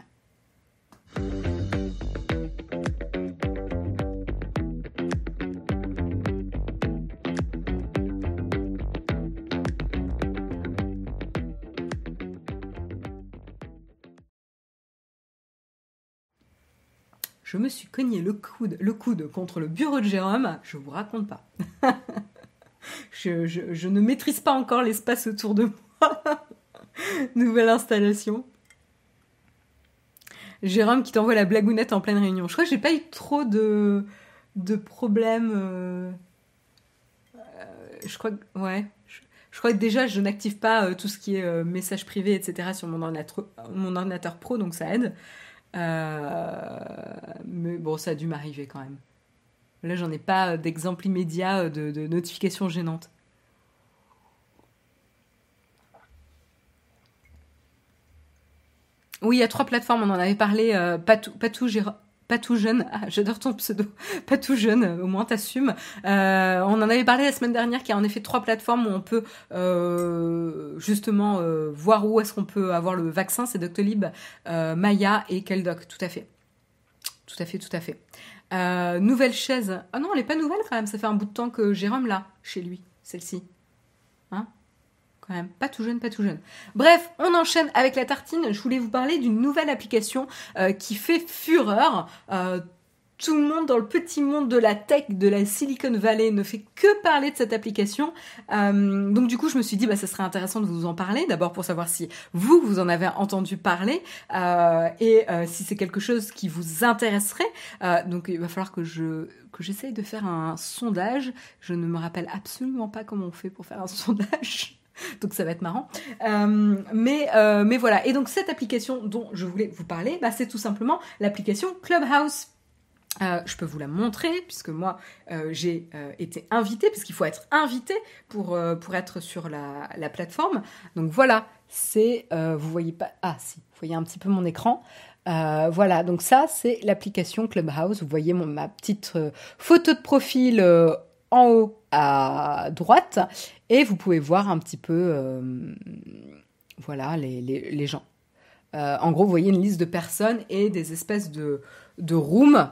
Je me suis cogné le coude, le coude contre le bureau de Jérôme, je vous raconte pas. je, ne maîtrise pas encore l'espace autour de moi. Nouvelle installation. Jérôme qui t'envoie la blagounette en pleine réunion. Je crois que j'ai pas eu trop de, de problèmes. Euh, euh, je crois que. Ouais. Je, crois que déjà, je n'active pas euh, tout ce qui est message privé, etc. sur mon mon ordinateur pro, donc ça aide. Euh, mais bon, ça a dû m'arriver quand même. Là, j'en ai pas d'exemple immédiat de, de notification gênante. Oui, il y a trois plateformes, on en avait parlé. Euh, Patou, Patou, pas tout jeune. Ah, j'adore ton pseudo. Pas tout jeune, au moins t'assumes. Euh, on en avait parlé la semaine dernière, qu'il y a en effet trois plateformes où on peut euh, justement euh, voir où est-ce qu'on peut avoir le vaccin. C'est Doctolib, Maya et Keldoc. Tout à fait. Tout à fait, tout à fait. nouvelle chaise. Ah non, elle est pas nouvelle quand même. Ça fait un bout de temps que Jérôme l'a chez lui, celle-ci. Quand même. Pas tout jeune, pas tout jeune. Bref, on enchaîne avec la tartine. Je voulais vous parler d'une nouvelle application euh, qui fait fureur. Euh, tout le monde dans le petit monde de la tech, de la Silicon Valley, ne fait que parler de cette application. Euh, donc du coup, je me suis dit, bah, ça serait intéressant de vous en parler. D'abord pour savoir si vous, vous en avez entendu parler et si c'est quelque chose qui vous intéresserait. donc il va falloir que je que j'essaye de faire un sondage. Je ne me rappelle absolument pas comment on fait pour faire un sondage. Donc ça va être marrant. Euh, mais, euh, mais voilà. Et donc cette application dont je voulais vous parler, bah, c'est tout simplement l'application Clubhouse. Euh, je peux vous la montrer puisque moi j'ai été invitée, puisqu'il faut être invité pour, être sur la, la plateforme. Donc voilà, c'est, vous voyez pas, ah si, vous voyez un petit peu mon écran. voilà, donc ça c'est l'application Clubhouse. Vous voyez mon, ma petite photo de profil en haut à droite et vous pouvez voir un petit peu euh, voilà les, gens. Euh, en gros, vous voyez une liste de personnes et des espèces de, de rooms.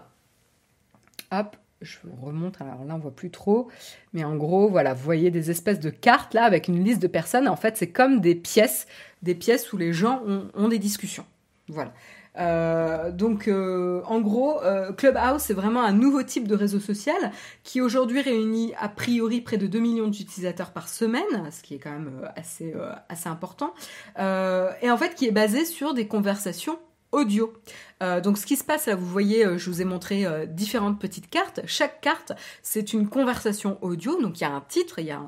Hop, je remonte, alors là on voit plus trop, mais en gros, voilà, vous voyez des espèces de cartes là avec une liste de personnes. En fait, c'est comme des pièces, des pièces où les gens ont, ont des discussions. Voilà. Euh, donc, euh, en gros, euh, Clubhouse, c'est vraiment un nouveau type de réseau social qui aujourd'hui réunit a priori près de 2 millions d'utilisateurs par semaine, ce qui est quand même assez, assez important, et en fait qui est basé sur des conversations audio. Euh, donc ce qui se passe vous voyez, euh, je vous ai montré euh, différentes petites cartes. Chaque carte, c'est une conversation audio. Donc il y a un titre, il y a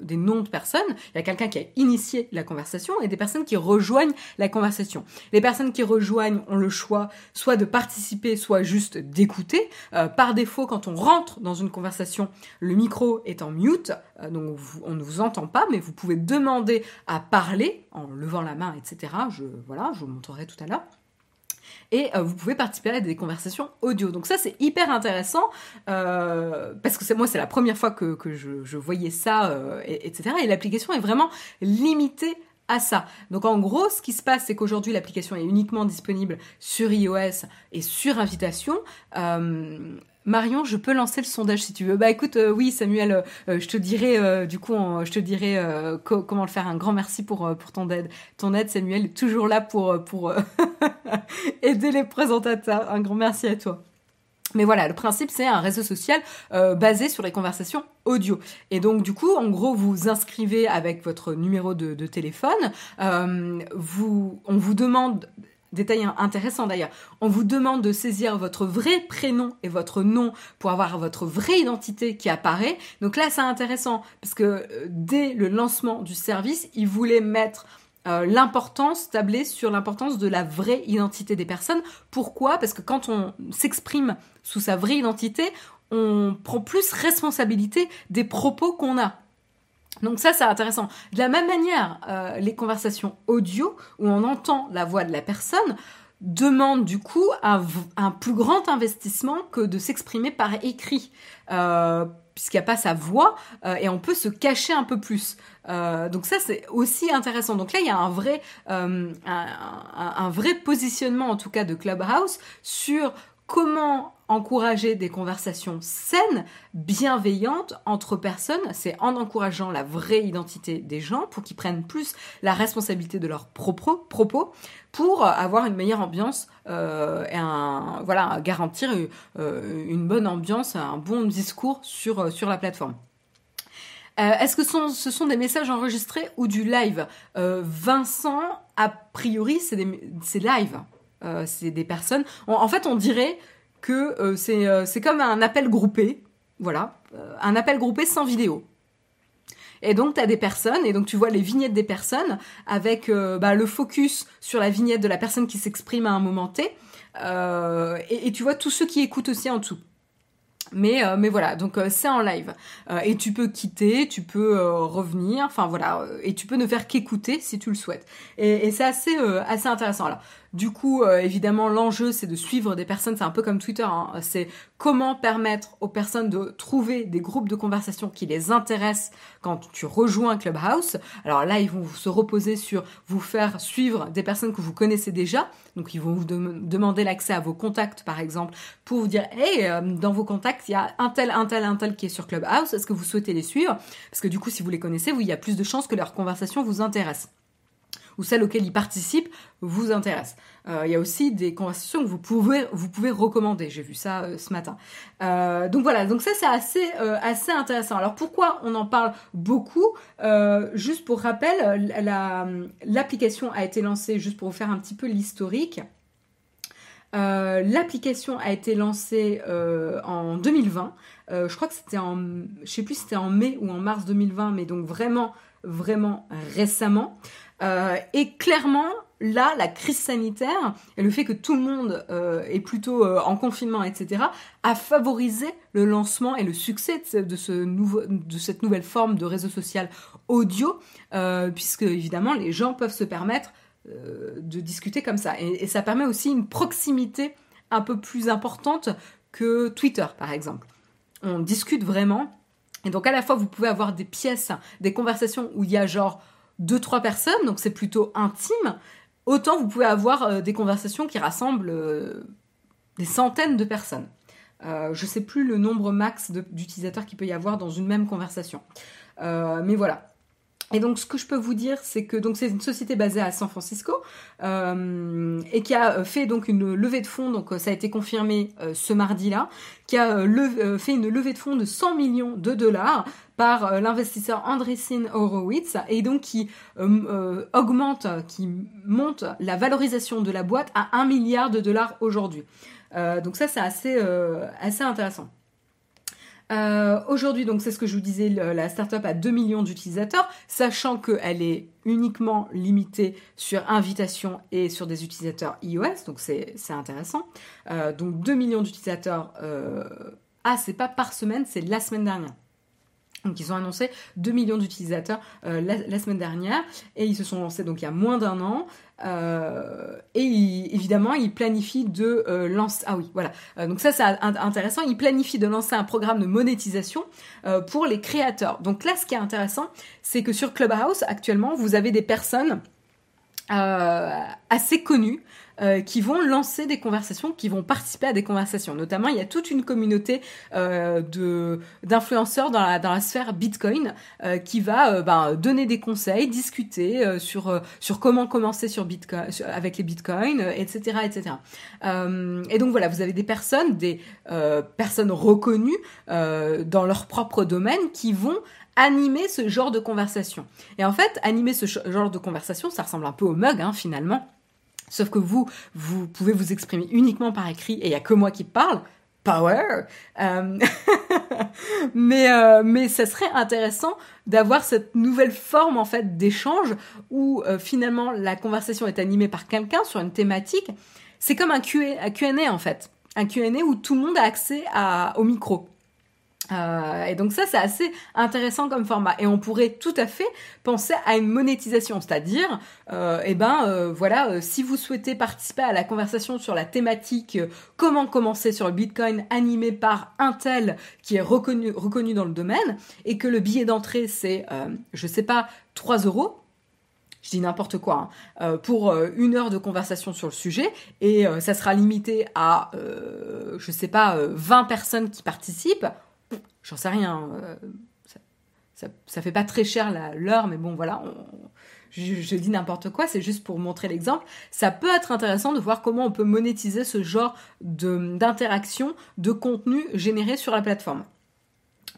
des noms de personnes, il y a quelqu'un qui a initié la conversation et des personnes qui rejoignent la conversation. Les personnes qui rejoignent ont le choix soit de participer, soit juste d'écouter. par défaut, quand on rentre dans une conversation, le micro est en mute, donc on ne vous entend pas, mais vous pouvez demander à parler en levant la main, etc. Voilà, je vous montrerai tout à l'heure et euh, vous pouvez participer à des conversations audio. Donc ça c'est hyper intéressant euh, parce que moi c'est la première fois que, je, voyais ça, euh, etc. Et l'application est vraiment limitée à ça. Donc en gros, ce qui se passe, c'est qu'aujourd'hui l'application est uniquement disponible sur iOS et sur invitation. Marion, je peux lancer le sondage si tu veux. Bah écoute, euh, oui Samuel, euh, je te dirai euh, du coup, je te dirai comment le faire. Un grand merci pour ton aide. Ton aide, Samuel, toujours là pour aider les présentateurs. Un grand merci à toi. Mais voilà, le principe c'est un réseau social basé sur les conversations audio. Et donc du coup, en gros, vous inscrivez avec votre numéro de, téléphone. on vous demande Détail intéressant d'ailleurs. On vous demande de saisir votre vrai prénom et votre nom pour avoir votre vraie identité qui apparaît. Donc là, c'est intéressant parce que euh, dès le lancement du service, ils voulaient mettre euh, l'importance, tabler sur l'importance de la vraie identité des personnes. Pourquoi? Parce que quand on s'exprime sous sa vraie identité, on prend plus responsabilité des propos qu'on a. Donc ça, c'est intéressant. De la même manière, euh, les conversations audio, où on entend la voix de la personne, demandent du coup un, plus grand investissement que de s'exprimer par écrit, euh, puisqu'il n'y a pas sa voix, euh, et on peut se cacher un peu plus. donc ça, c'est aussi intéressant. Donc là, il y a un vrai, un vrai positionnement, en tout cas, de Clubhouse sur comment encourager des conversations saines, bienveillantes entre personnes, c'est en encourageant la vraie identité des gens pour qu'ils prennent plus la responsabilité de leurs propos, propos pour avoir une meilleure ambiance euh, et un, voilà, garantir euh, une bonne ambiance, un bon discours sur, euh, sur la plateforme. Est-ce que ce sont, des messages enregistrés ou du live? Vincent, a priori, c'est live. c'est des personnes. en fait, on dirait que euh, euh, c'est comme un appel groupé, voilà, euh, un appel groupé sans vidéo. Et donc, tu as des personnes, et donc tu vois les vignettes des personnes avec bah, le focus sur la vignette de la personne qui s'exprime à un moment T, et, tu vois tous ceux qui écoutent aussi en dessous. Mais, mais voilà, donc c'est en live. et tu peux quitter, tu peux revenir, enfin voilà, et tu peux ne faire qu'écouter si tu le souhaites. Et, c'est assez, assez intéressant. Alors, Du coup, évidemment, l'enjeu, c'est de suivre des personnes, c'est un peu comme Twitter, hein. c'est comment permettre aux personnes de trouver des groupes de conversation qui les intéressent quand tu rejoins Clubhouse. Alors là, ils vont se reposer sur vous faire suivre des personnes que vous connaissez déjà. Donc ils vont vous demander l'accès à vos contacts, par exemple, pour vous dire, hey, dans vos contacts, il y a un tel, un tel, un tel qui est sur Clubhouse. Est-ce que vous souhaitez les suivre? Parce que du coup, si vous les connaissez, il y a plus de chances que leur conversation vous intéresse ou celles auxquelles ils participent vous intéressent. Euh, il y a aussi des conversations que vous pouvez, vous pouvez recommander. J'ai vu ça euh, ce matin. Euh, donc voilà, donc ça c'est assez, assez intéressant. Alors pourquoi on en parle beaucoup? Juste pour rappel, l'application a été lancée, juste pour vous faire un petit peu l'historique. L'application a été lancée en 2020. je crois que c'était en, je sais plus c'était en mai ou en mars 2020, mais donc vraiment, vraiment récemment. Euh, et clairement, là, la crise sanitaire et le fait que tout le monde euh, est plutôt euh, en confinement, etc., a favorisé le lancement et le succès de, ce nouveau, de cette nouvelle forme de réseau social audio, puisque évidemment, les gens peuvent se permettre de discuter comme ça. Et, et, ça permet aussi une proximité un peu plus importante que Twitter, par exemple. On discute vraiment. Et donc, à la fois, vous pouvez avoir des pièces, des conversations où il y a genre deux, trois personnes, donc c'est plutôt intime, autant vous pouvez avoir euh, des conversations qui rassemblent euh, des centaines de personnes. Euh, je ne sais plus le nombre max d'utilisateurs qu'il peut y avoir dans une même conversation. mais voilà. Et donc, ce que je peux vous dire, c'est que c'est une société basée à San Francisco euh, et qui a fait donc une levée de fonds. Donc, ça a été confirmé euh, ce mardi-là, qui a euh, fait une levée de fonds de 100 millions de dollars par l'investisseur Andreessen Horowitz et donc qui augmente, qui monte la valorisation de la boîte à 1 milliard de dollars aujourd'hui. donc ça, c'est assez assez intéressant. Euh, aujourd'hui, donc c'est ce que je vous disais, la startup a 2 millions d'utilisateurs, sachant qu'elle est uniquement limitée sur invitation et sur des utilisateurs iOS, donc c'est intéressant. Euh, donc 2 millions d'utilisateurs. Euh... Ah, c'est pas par semaine, c'est la semaine dernière. Donc ils ont annoncé 2 millions d'utilisateurs euh, la, semaine dernière et ils se sont lancés donc il y a moins d'un an. Euh, et évidemment, ils planifient de euh, lancer. Ah oui, voilà. donc ça, c'est intéressant. Ils planifient de lancer un programme de monétisation pour les créateurs. Donc là, ce qui est intéressant, c'est que sur Clubhouse, actuellement, vous avez des personnes assez connues euh, qui vont lancer des conversations, qui vont participer à des conversations. Notamment, il y a toute une communauté euh, de d'influenceurs dans la dans la sphère Bitcoin euh, qui va ben, donner des conseils, discuter sur sur comment commencer sur Bitcoin avec les Bitcoins, etc., etc. et donc voilà, vous avez des personnes, des personnes reconnues dans leur propre domaine qui vont animer ce genre de conversation. Et en fait, animer ce genre de conversation, ça ressemble un peu au mug, hein, finalement. Sauf que vous, vous pouvez vous exprimer uniquement par écrit et il n'y a que moi qui parle. Power. Euh, mais euh, mais ça serait intéressant d'avoir cette nouvelle forme en fait d'échange où euh, finalement la conversation est animée par quelqu'un sur une thématique. C'est comme un Q&A en fait, un Q&A où tout le monde a accès à, au micro. Euh, et donc ça, c'est assez intéressant comme format. Et on pourrait tout à fait penser à une monétisation, c'est-à-dire, euh, eh ben euh, voilà, euh, si vous souhaitez participer à la conversation sur la thématique comment commencer sur le Bitcoin animé par un tel qui est reconnu reconnu dans le domaine, et que le billet d'entrée c'est, je sais pas, 3 euros, je dis n'importe quoi, hein, pour une heure de conversation sur le sujet, et ça sera limité à, je sais pas, 20 personnes qui participent, j'en sais rien. Euh, ça, ça, fait pas très cher l'heure, mais bon, voilà, je, dis n'importe quoi, c'est juste pour montrer l'exemple. Ça peut être intéressant de voir comment on peut monétiser ce genre d'interaction, de contenu généré sur la plateforme.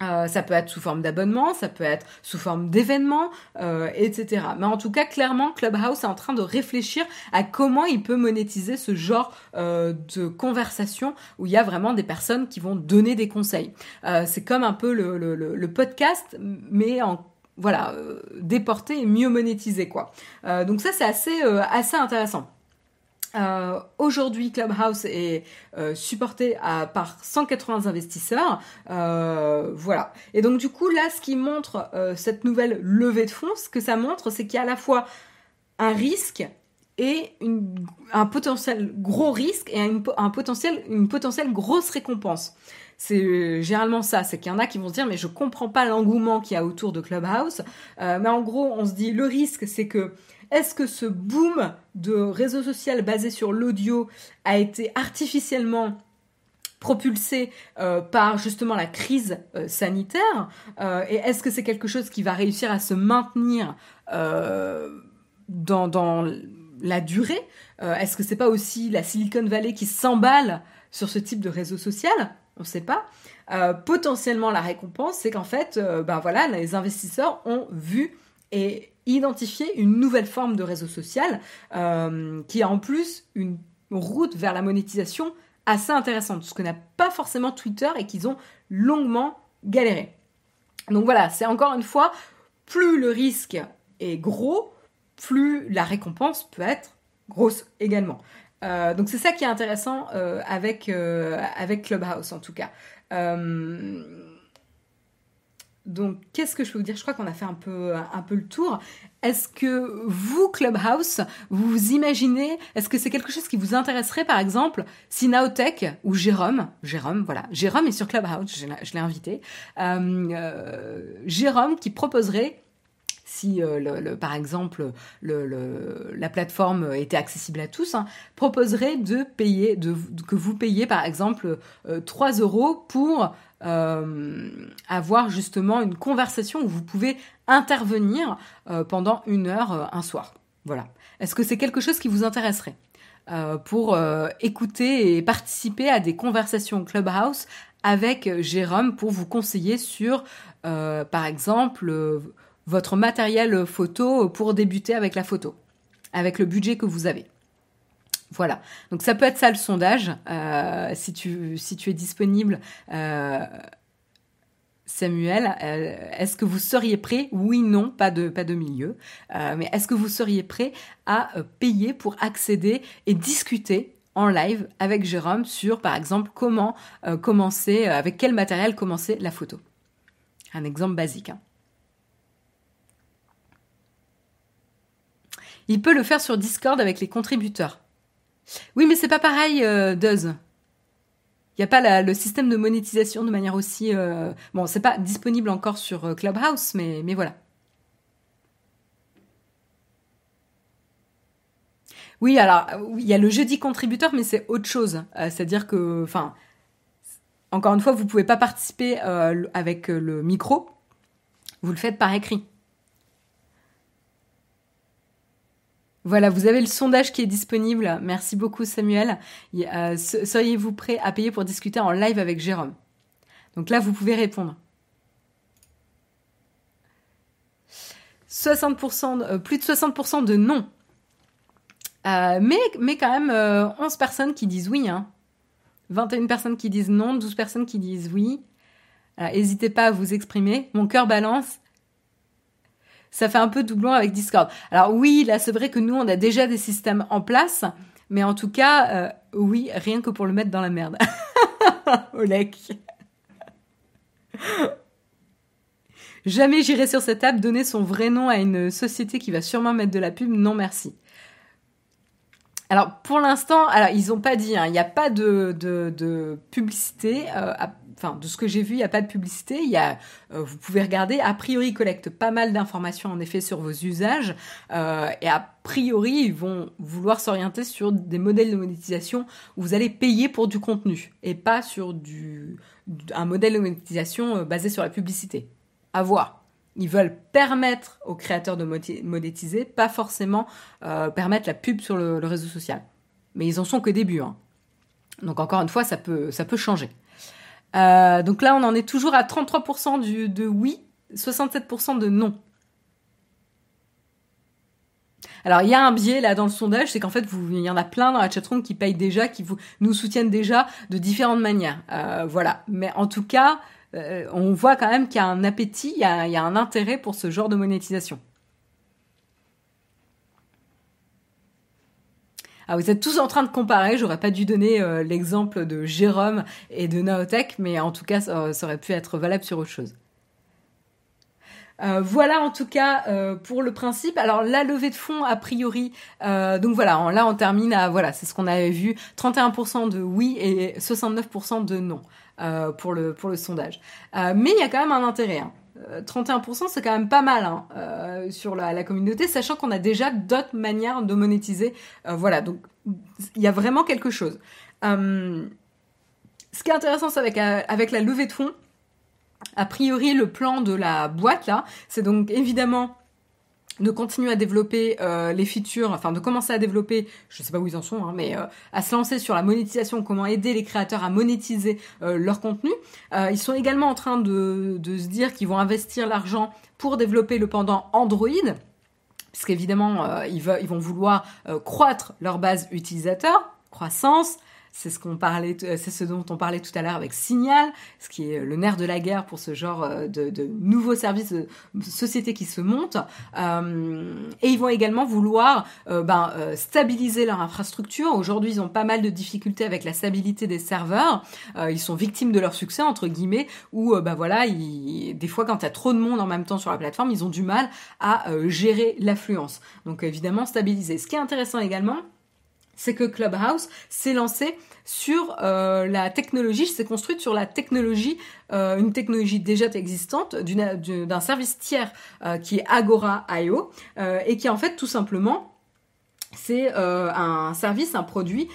Euh, ça peut être sous forme d'abonnement, ça peut être sous forme d'événements, euh, etc. Mais en tout cas, clairement, Clubhouse est en train de réfléchir à comment il peut monétiser ce genre euh, de conversation où il y a vraiment des personnes qui vont donner des conseils. c'est comme un peu le, le, le, podcast, mais en voilà déporté et mieux monétisé quoi. donc ça c'est assez assez intéressant. Euh, aujourd'hui, Clubhouse est euh, supporté à, par 180 investisseurs. Euh, voilà. Et donc du coup, là, ce qui montre cette nouvelle levée de fonds, ce que ça montre, c'est qu'il y a à la fois un risque et un potentiel gros risque et un potentiel, une potentielle grosse récompense. C'est euh, généralement ça, c'est qu'il y en a qui vont se dire mais je comprends pas l'engouement qu'il y a autour de Clubhouse. Euh, mais en gros, on se dit le risque, c'est que est-ce que ce boom de réseau social basé sur l'audio a été artificiellement propulsé euh, par justement la crise sanitaire et est-ce que c'est quelque chose qui va réussir à se maintenir dans, la durée Est-ce que c'est pas aussi la Silicon Valley qui s'emballe sur ce type de réseau social? On ne sait pas. Euh, potentiellement, la récompense, c'est qu'en fait, euh, ben voilà, les investisseurs ont vu et identifié une nouvelle forme de réseau social euh, qui a en plus une route vers la monétisation assez intéressante, ce que n'a pas forcément Twitter et qu'ils ont longuement galéré. Donc voilà, c'est encore une fois, plus le risque est gros, plus la récompense peut être grosse également. Euh, donc c'est ça qui est intéressant euh, avec, avec Clubhouse en tout cas. Donc qu'est-ce que je peux vous dire? Je crois qu'on a fait un peu, le tour. Est-ce que vous, Clubhouse, vous imaginez, est-ce que c'est quelque chose qui vous intéresserait par exemple si Naotech ou Jérôme, Jérôme, voilà, Jérôme est sur Clubhouse, je l'ai invité, Jérôme qui proposerait si euh, par exemple le, la plateforme était accessible à tous, hein, proposerait de payer, que vous payiez par exemple 3 euh, euros pour euh, avoir justement une conversation où vous pouvez intervenir pendant une heure un soir. Voilà. Est-ce que c'est quelque chose qui vous intéresserait pour écouter et participer à des conversations Clubhouse avec Jérôme pour vous conseiller sur, par exemple, votre matériel photo pour débuter avec la photo, avec le budget que vous avez? Voilà. Donc ça peut être ça le sondage. Euh, si, tu, es disponible, euh, Samuel, euh, est-ce que vous seriez prêt? Oui, non, pas de, pas de milieu. mais est-ce que vous seriez prêt à payer pour accéder et discuter en live avec Jérôme sur, par exemple, comment commencer, avec quel matériel commencer la photo? Un exemple basique. Hein. Il peut le faire sur Discord avec les contributeurs. Oui, mais c'est pas pareil, euh. Il n'y a pas le système de monétisation de manière aussi... Euh... Bon, c'est pas disponible encore sur euh, Clubhouse, mais, mais voilà. Oui, alors, il y a le jeudi contributeur, mais c'est autre chose. Euh, c'est-à-dire que, enfin, encore une fois, vous pouvez pas participer avec le micro. Vous le faites par écrit. Voilà, vous avez le sondage qui est disponible. Merci beaucoup Samuel. Euh, seriez-vous prêt à payer pour discuter en live avec Jérôme? Donc là, vous pouvez répondre. 60%, euh, plus de 60% de non. Euh, mais, mais quand même 11 personnes qui disent oui. 21 hein. personnes qui disent non, 12 personnes qui disent oui. N'hésitez pas à vous exprimer. Mon cœur balance ça fait un peu doublon avec Discord. Alors oui, là c'est vrai que nous on a déjà des systèmes en place, mais en tout cas, euh, oui, rien que pour le mettre dans la merde. Olek. Jamais j'irai sur cette app donner son vrai nom à une société qui va sûrement mettre de la pub. Non merci. Alors pour l'instant, alors ils n'ont pas dit, hein, il n'y a pas de, de, publicité. Euh, enfin, de ce que j'ai vu, il n'y a pas de publicité. Il y a, euh, vous pouvez regarder. A priori, ils collectent pas mal d'informations en effet sur vos usages. Euh, et a priori, ils vont vouloir s'orienter sur des modèles de monétisation où vous allez payer pour du contenu et pas sur du, un modèle de monétisation euh, basé sur la publicité. À voir. Ils veulent permettre aux créateurs de monétiser, pas forcément permettre la pub sur le, réseau social. Mais ils en sont que début. Hein. Donc encore une fois, ça peut, ça peut changer. Euh, donc là, on en est toujours à 33% du, de oui, 67% de non. Alors il y a un biais là dans le sondage, c'est qu'en fait il y en a plein dans la chatroom qui payent déjà, qui vous nous soutiennent déjà de différentes manières. Euh, voilà. Mais en tout cas, euh, on voit quand même qu'il y a un appétit, il y a un intérêt pour ce genre de monétisation. Ah, vous êtes tous en train de comparer. J'aurais pas dû donner euh, l'exemple de Jérôme et de Naotech, mais en tout cas, ça, aurait pu être valable sur autre chose. voilà en tout cas pour le principe. Alors la levée de fonds a priori, donc voilà, là on termine à voilà, c'est ce qu'on avait vu, 31% de oui et 69% de non pour le pour le sondage. mais il y a quand même un intérêt. Hein. 31%, c'est quand même pas mal hein, sur la, communauté, sachant qu'on a déjà d'autres manières de monétiser. voilà, donc il y a vraiment quelque chose. ce qui est intéressant, c'est avec, avec la levée de fonds, a priori, le plan de la boîte là, c'est donc évidemment de continuer à développer euh, les features, enfin de commencer à développer, je sais pas où ils en sont, hein, mais euh, à se lancer sur la monétisation, comment aider les créateurs à monétiser euh, leur contenu. ils sont également en train de, de se dire qu'ils vont investir l'argent pour développer le pendant Android puisqu'évidemment ils, ils vont vouloir croître leur base utilisateur, croissance, c'est ce qu'on parlait, c'est ce dont on parlait tout à l'heure avec Signal, ce qui est le nerf de la guerre pour ce genre euh, de, de nouveaux services de sociétés qui se montent. Euh, et ils vont également vouloir euh, ben, stabiliser leur infrastructure. Aujourd'hui, ils ont pas mal de difficultés avec la stabilité des serveurs. ils sont victimes de leur succès entre guillemets, où ben voilà, des fois quand il y a trop de monde en même temps sur la plateforme, ils ont du mal à gérer l'affluence. Donc évidemment stabiliser. Ce qui est intéressant également c'est que Clubhouse s'est lancé sur euh, la technologie, s'est construite sur la technologie, euh, une technologie déjà existante d'un service tiers euh, qui est Agora.io et qui en fait tout simplement c'est un service, un produit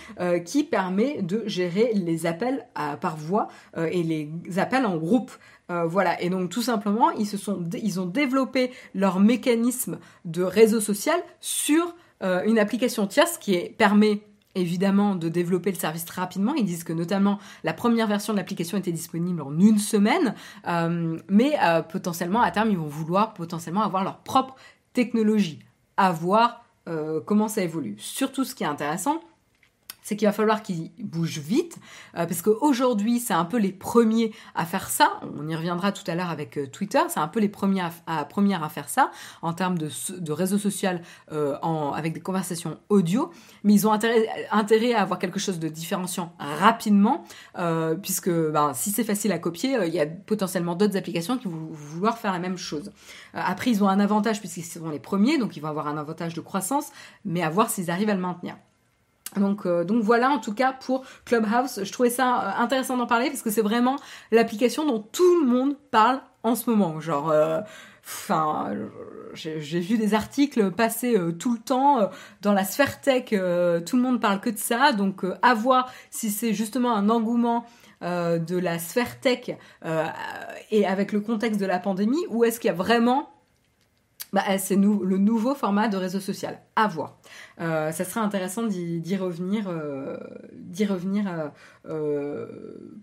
qui permet de gérer les appels par voix et les appels en groupe. voilà, et donc tout simplement, ils, se sont, ils ont développé leur mécanisme de réseau social sur euh, une application tierce qui permet évidemment de développer le service très rapidement. Ils disent que notamment la première version de l'application était disponible en une semaine, euh, mais euh, potentiellement à terme ils vont vouloir potentiellement avoir leur propre technologie, à voir comment ça évolue. Surtout ce qui est intéressant, c'est qu'il va falloir qu'ils bougent vite, euh, parce qu'aujourd'hui, c'est un peu les premiers à faire ça. On y reviendra tout à l'heure avec euh, Twitter, c'est un peu les premiers à, premières à faire ça en termes de, de réseau social euh, avec des conversations audio, mais ils ont intérêt, à avoir quelque chose de différenciant rapidement, puisque ben, si c'est facile à copier, il y a potentiellement d'autres applications qui vont vouloir faire la même chose. après, ils ont un avantage puisqu'ils sont les premiers, donc ils vont avoir un avantage de croissance, mais à voir s'ils arrivent à le maintenir. Donc, euh, donc voilà en tout cas pour Clubhouse. Je trouvais ça euh, intéressant d'en parler parce que c'est vraiment l'application dont tout le monde parle en ce moment. Genre, euh, enfin, j'ai vu des articles passer tout le temps dans la sphère tech. tout le monde parle que de ça. Donc à voir si c'est justement un engouement de la sphère tech et avec le contexte de la pandémie ou est-ce qu'il y a vraiment bah, c'est le nouveau format de réseau social. À voir. Euh, ça serait intéressant d'y revenir, euh, revenir euh,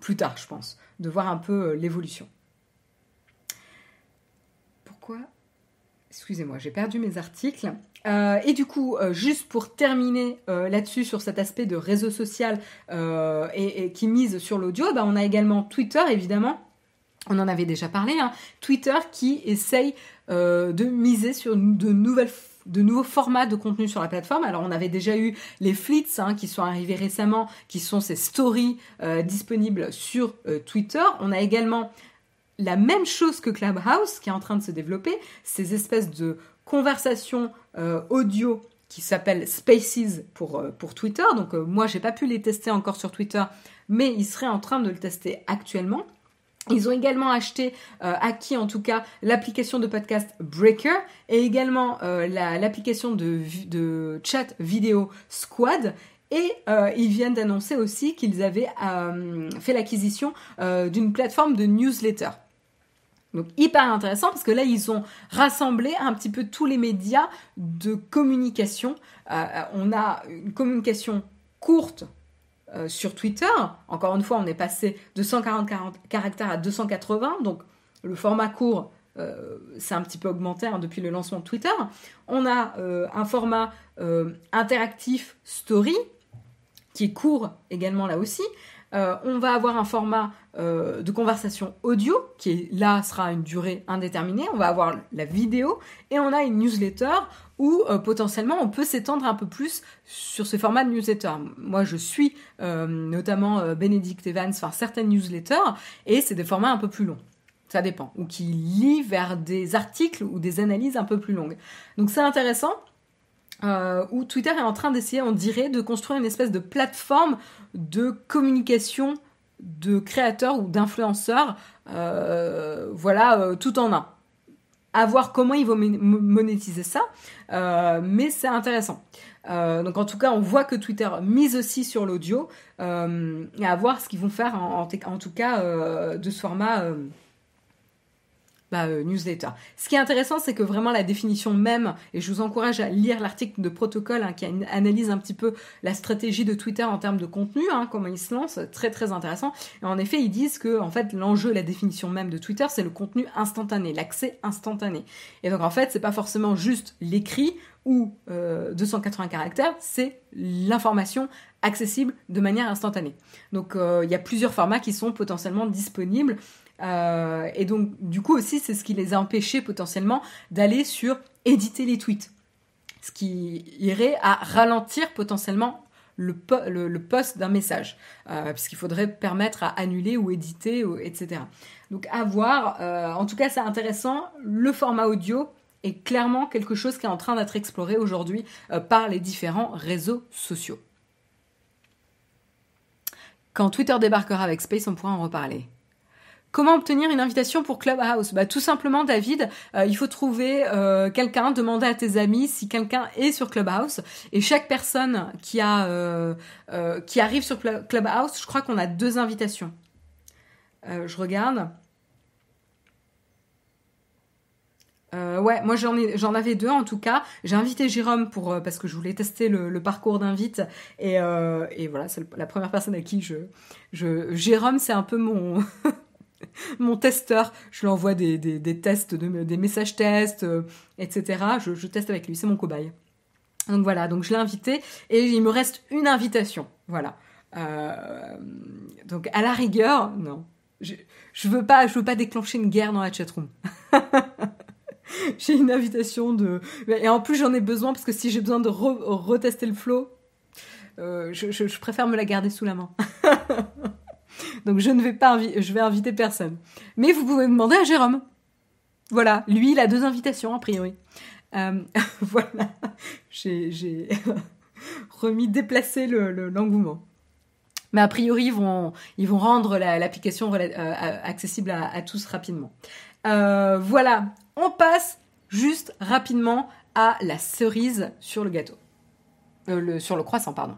plus tard, je pense, de voir un peu l'évolution. Pourquoi? Excusez-moi, j'ai perdu mes articles. et du coup, juste pour terminer là-dessus sur cet aspect de réseau social et, qui mise sur l'audio, bah, on a également Twitter, évidemment. On en avait déjà parlé. Hein. Twitter qui essaye de miser sur de nouveaux formats de contenu sur la plateforme. Alors on avait déjà eu les flits hein, qui sont arrivés récemment, qui sont ces stories euh, disponibles sur euh, Twitter. On a également la même chose que Clubhouse qui est en train de se développer, ces espèces de conversations euh, audio qui s'appellent Spaces pour, pour Twitter. Donc moi j'ai pas pu les tester encore sur Twitter, mais ils seraient en train de le tester actuellement. Ils ont également acheté, euh, acquis en tout cas, l'application de podcast Breaker et également euh, l'application de, chat vidéo Squad. Et euh, ils viennent d'annoncer aussi qu'ils avaient fait l'acquisition d'une plateforme de newsletter. Donc hyper intéressant parce que là ils ont rassemblé un petit peu tous les médias de communication. on a une communication courte euh, sur Twitter. Encore une fois, on est passé de 140 caractères à 280, donc le format court euh, s'est un petit peu augmenté hein, depuis le lancement de Twitter. On a euh, un format interactif story qui est court également là aussi. On va avoir un format de conversation audio qui là sera une durée indéterminée. On va avoir la vidéo et on a une newsletter ou euh, potentiellement on peut s'étendre un peu plus sur ce format de newsletter. Moi je suis euh, notamment euh, Benedict Evans, enfin certaines newsletters, et c'est des formats un peu plus longs. Ça dépend. Ou qui lit vers des articles ou des analyses un peu plus longues. Donc c'est intéressant. Euh, où Twitter est en train d'essayer, on dirait, de construire une espèce de plateforme de communication de créateurs ou d'influenceurs, euh, voilà, euh, tout en un. À voir comment ils vont monétiser ça, mais c'est intéressant. donc en tout cas, on voit que Twitter mise aussi sur l'audio, et à voir ce qu'ils vont faire en tout cas de ce format bah, euh, newsletter. Ce qui est intéressant, c'est que vraiment la définition même, et je vous encourage à lire l'article de protocole hein, qui analyse un petit peu la stratégie de Twitter en termes de contenu, hein, comment ils se lancent, très très intéressant. En effet, ils disent que en fait l'enjeu, la définition même de Twitter, c'est le contenu instantané, l'accès instantané. Et donc en fait, c'est pas forcément juste l'écrit ou 280 euh, caractères, c'est l'information accessible de manière instantanée. Donc euh, il y a plusieurs formats qui sont potentiellement disponibles euh, et donc, du coup aussi, c'est ce qui les a empêchés potentiellement d'aller sur éditer les tweets. Ce qui irait à ralentir potentiellement le, post d'un message, euh, puisqu'il faudrait permettre à annuler ou éditer, etc. Donc à voir, euh, en tout cas c'est intéressant, le format audio est clairement quelque chose qui est en train d'être exploré aujourd'hui par les différents réseaux sociaux. Quand Twitter débarquera avec Space, on pourra en reparler. Comment obtenir une invitation pour Clubhouse? Bah, Tout simplement, David, euh, il faut trouver euh, quelqu'un, demander à tes amis si quelqu'un est sur Clubhouse. Et chaque personne qui, a, euh, qui arrive sur Clubhouse, je crois qu'on a deux invitations. je regarde. ouais, moi j'en j'en avais deux en tout cas. J'ai invité Jérôme pour parce que je voulais tester le, parcours d'invite et, et voilà, c'est la première personne à qui je, je Jérôme, c'est un peu mon mon testeur, je lui envoie des, tests, des messages tests, euh, etc. Je, teste avec lui, c'est mon cobaye. Donc voilà, donc je l'ai invité et il me reste une invitation. Voilà. Euh, donc à la rigueur, non. Je, je veux pas, je veux pas déclencher une guerre dans la chatroom. j'ai une invitation de et en plus j'en ai besoin parce que si j'ai besoin de retester le flow, euh, je préfère me la garder sous la main. Donc je ne vais pas inviter personne. Mais vous pouvez demander à Jérôme. Voilà, lui il a deux invitations a priori. Euh, voilà, j'ai remis déplacé l'engouement. Mais a priori, ils vont, vont rendre l'application euh, accessible à, tous rapidement. Euh, voilà, on passe juste rapidement à la cerise sur le gâteau. sur le croissant, pardon.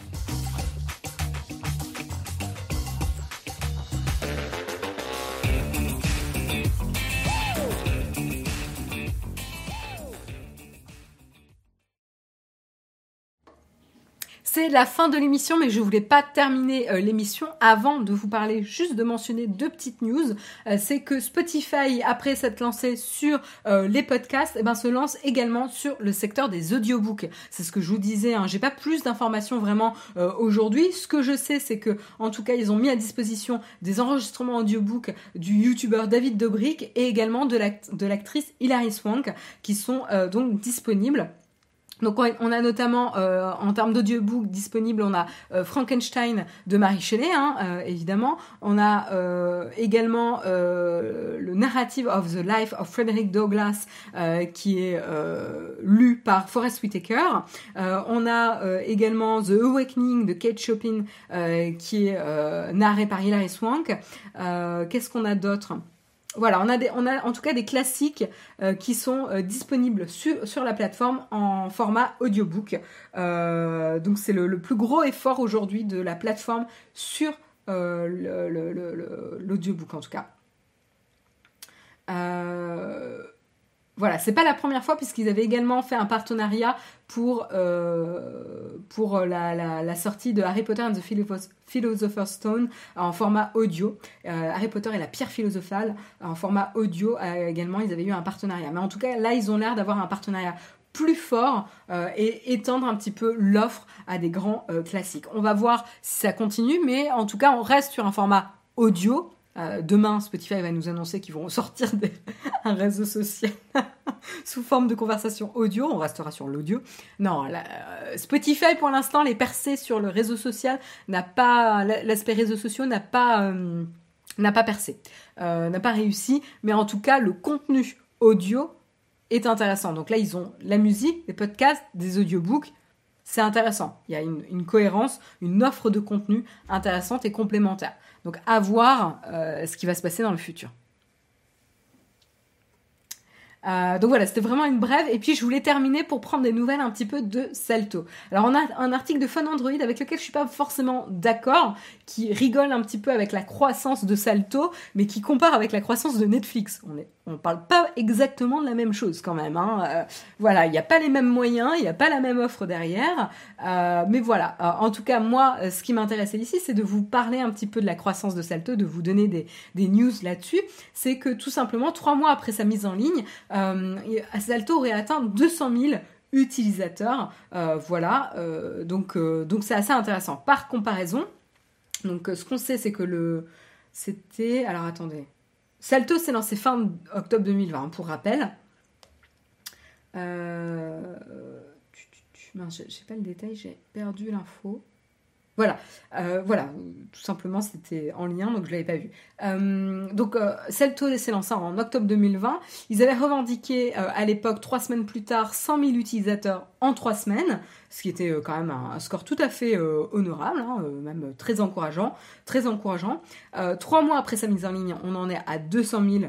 C'est la fin de l'émission, mais je voulais pas terminer euh, l'émission avant de vous parler, juste de mentionner deux petites news. Euh, c'est que Spotify, après s'être lancé sur euh, les podcasts, eh ben, se lance également sur le secteur des audiobooks. C'est ce que je vous disais. Hein. J'ai pas plus d'informations vraiment aujourd'hui. Ce que je sais, c'est que, en tout cas, ils ont mis à disposition des enregistrements audiobooks du youtubeur David Dobrik et également de l'actrice Hilary Swank, qui sont donc disponibles. Donc on a notamment euh, en termes d'audiobook disponible, on a euh, Frankenstein de Marie Shelley, hein, euh, évidemment. On a également le Narrative of the Life of Frederick Douglass qui est lu par Forrest Whitaker. on a également The Awakening de Kate Chopin qui est narré par Hilary Swank. Qu'est-ce qu'on a d'autre? Voilà, on a, a en tout cas des classiques euh, qui sont euh, disponibles sur, la plateforme en format audiobook. Euh, donc c'est le, plus gros effort aujourd'hui de la plateforme sur l'audiobook en tout cas. Voilà, c'est pas la première fois puisqu'ils avaient également fait un partenariat pour, euh, la, sortie de Harry Potter and the Philosopher's Stone en format audio. Euh, Harry Potter et la pierre philosophale en format audio euh, également, ils avaient eu un partenariat. Mais en tout cas, là, ils ont l'air d'avoir un partenariat plus fort et étendre un petit peu l'offre à des grands classiques. On va voir si ça continue, mais en tout cas, on reste sur un format audio euh, demain, Spotify va nous annoncer qu'ils vont sortir un réseau social sous forme de conversation audio. On restera sur l'audio. Non, euh, Spotify pour l'instant, les percées sur le réseau social n'a pas l'aspect réseaux sociaux n'a pas euh, n'a pas percé, n'a pas réussi, mais en tout cas le contenu audio est intéressant. Donc là, ils ont la musique, des podcasts, des audiobooks. C'est intéressant. Il y a une, cohérence, une offre de contenu intéressante et complémentaire. Donc à voir ce qui va se passer dans le futur. Euh, donc voilà, c'était vraiment une brève. Et puis je voulais terminer pour prendre des nouvelles un petit peu de Salto. Alors on a un article de Fun Android avec lequel je suis pas forcément d'accord, qui rigole un petit peu avec la croissance de Salto, mais qui compare avec la croissance de Netflix. On on parle pas exactement de la même chose quand même. Hein. Euh, voilà, il n'y a pas les mêmes moyens, il n'y a pas la même offre derrière. Euh, mais voilà, en tout cas moi, ce qui m'intéressait ici, c'est de vous parler un petit peu de la croissance de Salto, de vous donner des, news là-dessus. C'est que tout simplement trois mois après sa mise en ligne, euh, Salto aurait atteint 200 000 utilisateurs. Euh, voilà, euh, donc c'est assez intéressant. Par comparaison, donc ce qu'on sait, c'est que le c'était alors attendez, Salto s'est lancé fin octobre 2020 pour rappel. Euh, j'ai pas le détail, j'ai perdu l'info. Voilà, euh, voilà, tout simplement c'était en lien, donc je l'avais pas vu. Euh, donc euh, Celto s'est lancé en octobre 2020. Ils avaient revendiqué à l'époque, trois semaines plus tard, 100 000 utilisateurs en trois semaines, ce qui était quand même un, score tout à fait honorable, hein, même très encourageant, très encourageant. trois mois après sa mise en ligne, on en est à 200 000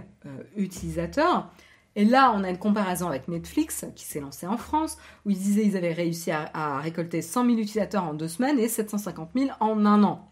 utilisateurs. Et là, on a une comparaison avec Netflix, qui s'est lancé en France, où ils disaient qu'ils avaient réussi à, récolter 100 000 utilisateurs en deux semaines et 750 000 en un an.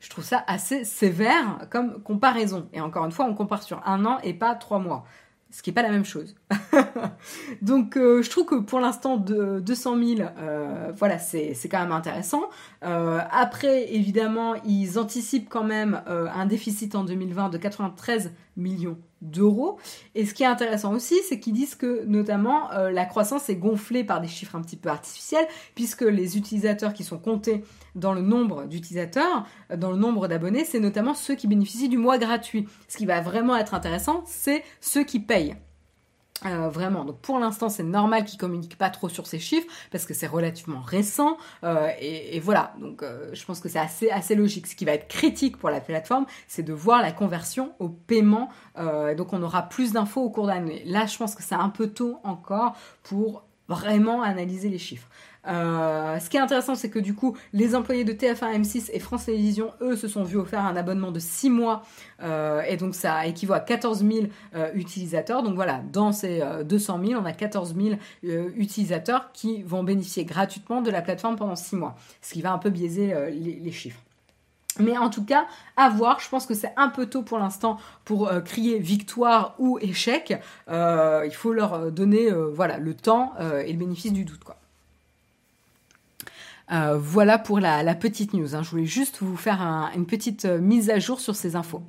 Je trouve ça assez sévère comme comparaison. Et encore une fois, on compare sur un an et pas trois mois ce qui n'est pas la même chose. Donc euh, je trouve que pour l'instant de 200 000, euh, voilà, c'est quand même intéressant. Euh, après, évidemment, ils anticipent quand même un déficit en 2020 de 93 millions d'euros. Et ce qui est intéressant aussi, c'est qu'ils disent que notamment la croissance est gonflée par des chiffres un petit peu artificiels, puisque les utilisateurs qui sont comptés dans le nombre d'utilisateurs, dans le nombre d'abonnés, c'est notamment ceux qui bénéficient du mois gratuit. Ce qui va vraiment être intéressant, c'est ceux qui payent. Euh, vraiment, donc pour l'instant c'est normal qu'ils communiquent pas trop sur ces chiffres parce que c'est relativement récent euh, et, voilà donc euh, je pense que c'est assez assez logique. Ce qui va être critique pour la plateforme, c'est de voir la conversion au paiement. donc on aura plus d'infos au cours d'année. Là, je pense que c'est un peu tôt encore pour vraiment analyser les chiffres. Euh, ce qui est intéressant, c'est que du coup, les employés de TF1, M6 et France Télévisions, eux, se sont vus offrir un abonnement de 6 mois. Euh, et donc, ça équivaut à 14 000 euh, utilisateurs. Donc voilà, dans ces 200 000, on a 14 000 utilisateurs qui vont bénéficier gratuitement de la plateforme pendant 6 mois. Ce qui va un peu biaiser les, chiffres. Mais en tout cas, à voir. Je pense que c'est un peu tôt pour l'instant pour crier victoire ou échec. il faut leur donner voilà le temps et le bénéfice du doute quoi. Euh, voilà pour la, petite news. Hein. Je voulais juste vous faire une petite euh, mise à jour sur ces infos.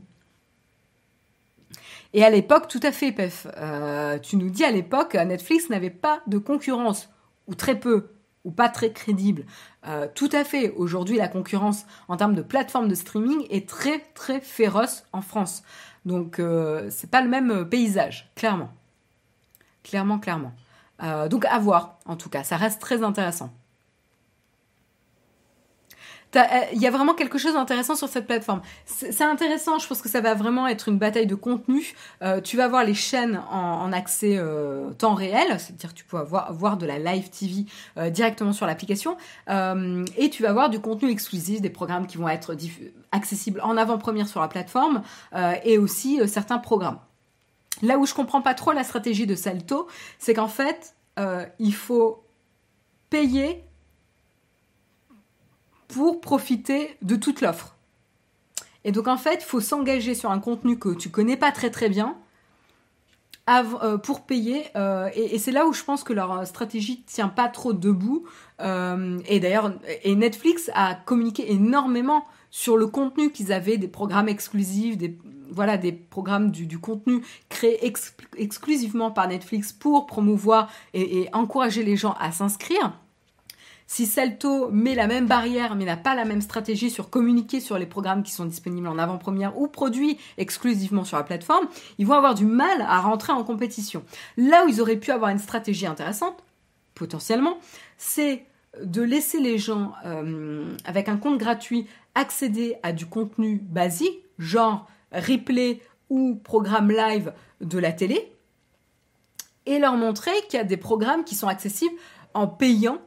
Et à l'époque, tout à fait, Pef. Euh, tu nous dis à l'époque, Netflix n'avait pas de concurrence, ou très peu, ou pas très crédible. tout à fait. Aujourd'hui, la concurrence en termes de plateforme de streaming est très très féroce en France. Donc, c'est pas le même paysage, clairement. Clairement, clairement. donc, à voir, en tout cas. Ça reste très intéressant. Euh, il y a vraiment quelque chose d'intéressant sur cette plateforme. C'est intéressant, je pense que ça va vraiment être une bataille de contenu. Euh, tu vas voir les chaînes en, accès euh, temps réel, c'est-à-dire tu peux voir, voir de la live TV directement sur l'application, et tu vas voir du contenu exclusif, des programmes qui vont être accessibles en avant-première sur la plateforme, et aussi certains programmes. Là où je comprends pas trop la stratégie de Salto, c'est qu'en fait, il faut payer pour profiter de toute l'offre. Et donc en fait, il faut s'engager sur un contenu que tu connais pas très très bien euh, pour payer. Euh, et, c'est là où je pense que leur stratégie tient pas trop debout. Euh, et d'ailleurs, et Netflix a communiqué énormément sur le contenu qu'ils avaient, des programmes exclusifs, des voilà des programmes du, contenu créés exclusivement par Netflix pour promouvoir et encourager les gens à s'inscrire. Si Celto met la même barrière mais n'a pas la même stratégie sur communiquer sur les programmes qui sont disponibles en avant-première ou produits exclusivement sur la plateforme, ils vont avoir du mal à rentrer en compétition. Là où ils auraient pu avoir une stratégie intéressante, potentiellement, c'est de laisser les gens euh, avec un compte gratuit accéder à du contenu basique, genre replay ou programme live de la télé, et leur montrer qu'il y a des programmes qui sont accessibles en payant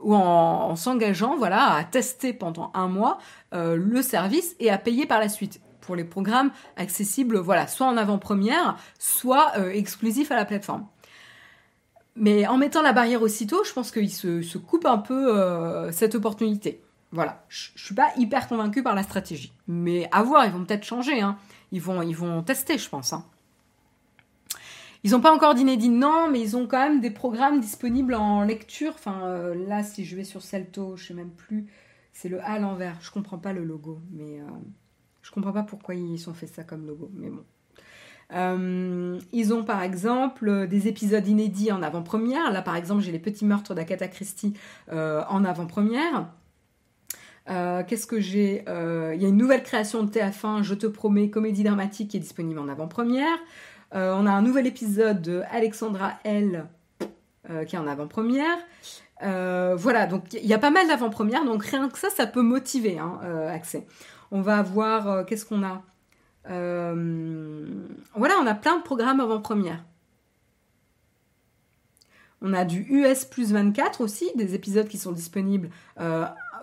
ou en, s'engageant voilà, à tester pendant un mois euh, le service et à payer par la suite pour les programmes accessibles voilà, soit en avant-première, soit euh, exclusifs à la plateforme. Mais en mettant la barrière aussitôt, je pense qu'ils se, se coupent un peu euh, cette opportunité. Voilà, je, ne suis pas hyper convaincue par la stratégie. Mais à voir, ils vont peut-être changer. Hein. Ils, vont, ils vont tester, je pense. Hein. Ils n'ont pas encore d'inédit, non, mais ils ont quand même des programmes disponibles en lecture. Enfin, euh, là, si je vais sur Celto, je sais même plus. C'est le A à l'envers. Je comprends pas le logo, mais euh, je comprends pas pourquoi ils ont fait ça comme logo. Mais bon. Euh, ils ont par exemple des épisodes inédits en avant-première. Là, par exemple, j'ai les petits meurtres d'Akata Christie en avant-première. Qu'est-ce que j'ai Il y a une nouvelle création de TF1, Je te promets, comédie dramatique qui est disponible en avant-première. Euh, on a un nouvel épisode de Alexandra L euh, qui est en avant-première. Euh, voilà, donc il y a pas mal d'avant-premières, donc rien que ça, ça peut motiver hein, accès. On va voir, qu'est-ce qu'on a Voilà, on a plein de programmes avant-première. On a du US plus 24 aussi, des épisodes qui sont disponibles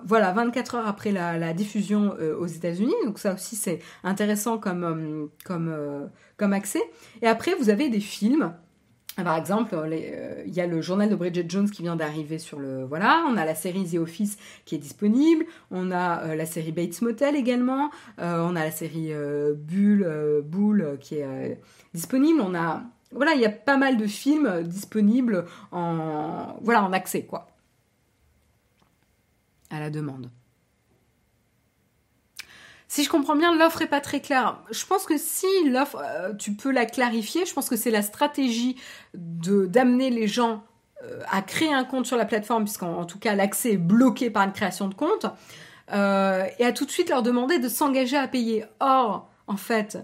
voilà, 24 heures après la, diffusion euh, aux États-Unis. Donc ça aussi c'est intéressant comme, euh, comme, euh, comme accès. Et après vous avez des films. Par exemple, il y a le journal de Bridget Jones qui vient d'arriver sur le voilà. On a la série The Office qui est disponible. On a la série Bates Motel également. on a la série Bull, Bull qui est disponible. On a voilà, il y a pas mal de films disponibles en voilà en accès quoi la demande. Si je comprends bien, l'offre est pas très claire. Je pense que si l'offre, euh, tu peux la clarifier, je pense que c'est la stratégie d'amener les gens euh, à créer un compte sur la plateforme, puisqu'en tout cas l'accès est bloqué par une création de compte, euh, et à tout de suite leur demander de s'engager à payer. Or, en fait,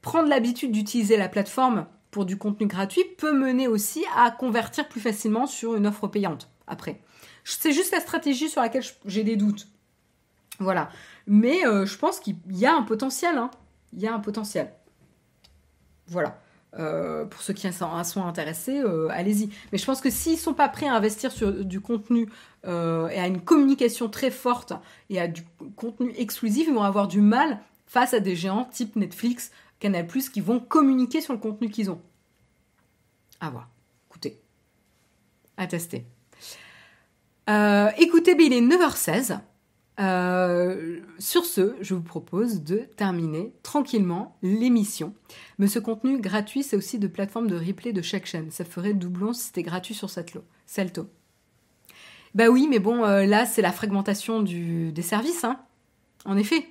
prendre l'habitude d'utiliser la plateforme pour du contenu gratuit peut mener aussi à convertir plus facilement sur une offre payante après. C'est juste la stratégie sur laquelle j'ai des doutes. Voilà. Mais euh, je pense qu'il y a un potentiel. Hein. Il y a un potentiel. Voilà. Euh, pour ceux qui sont intéressés, euh, allez-y. Mais je pense que s'ils sont pas prêts à investir sur du contenu et à une communication très forte et à du contenu exclusif, ils vont avoir du mal face à des géants type Netflix, Canal+, qui vont communiquer sur le contenu qu'ils ont. À voir. Écoutez. À tester. Euh, écoutez, il est 9h16. Euh, sur ce, je vous propose de terminer tranquillement l'émission. Mais ce contenu gratuit, c'est aussi de plateforme de replay de chaque chaîne. Ça ferait doublon si c'était gratuit sur Celto. Bah oui, mais bon, euh, là, c'est la fragmentation des services. Hein. En effet,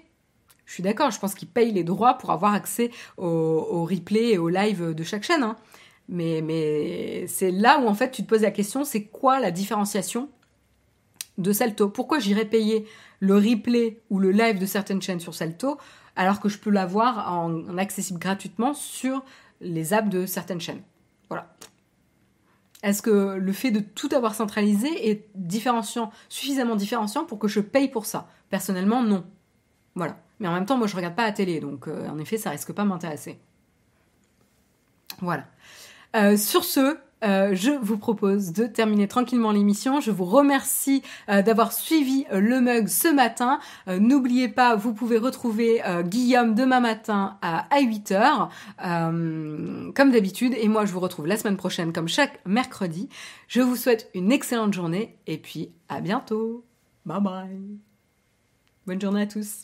je suis d'accord, je pense qu'ils payent les droits pour avoir accès au, replay et au live de chaque chaîne. Hein. Mais c'est là où en fait tu te poses la question, c'est quoi la différenciation de Salto. Pourquoi j'irais payer le replay ou le live de certaines chaînes sur Salto alors que je peux l'avoir en, accessible gratuitement sur les apps de certaines chaînes? Voilà. Est-ce que le fait de tout avoir centralisé est suffisamment différenciant pour que je paye pour ça? Personnellement, non. Voilà. Mais en même temps, moi, je regarde pas la télé, donc euh, en effet, ça risque pas m'intéresser. Voilà. Euh, sur ce, euh, je vous propose de terminer tranquillement l'émission. Je vous remercie euh, d'avoir suivi euh, le mug ce matin. N'oubliez pas, vous pouvez retrouver Guillaume demain matin à, à 8h, comme d'habitude. Et moi, je vous retrouve la semaine prochaine, comme chaque mercredi. Je vous souhaite une excellente journée et puis à bientôt. Bye bye. Bonne journée à tous.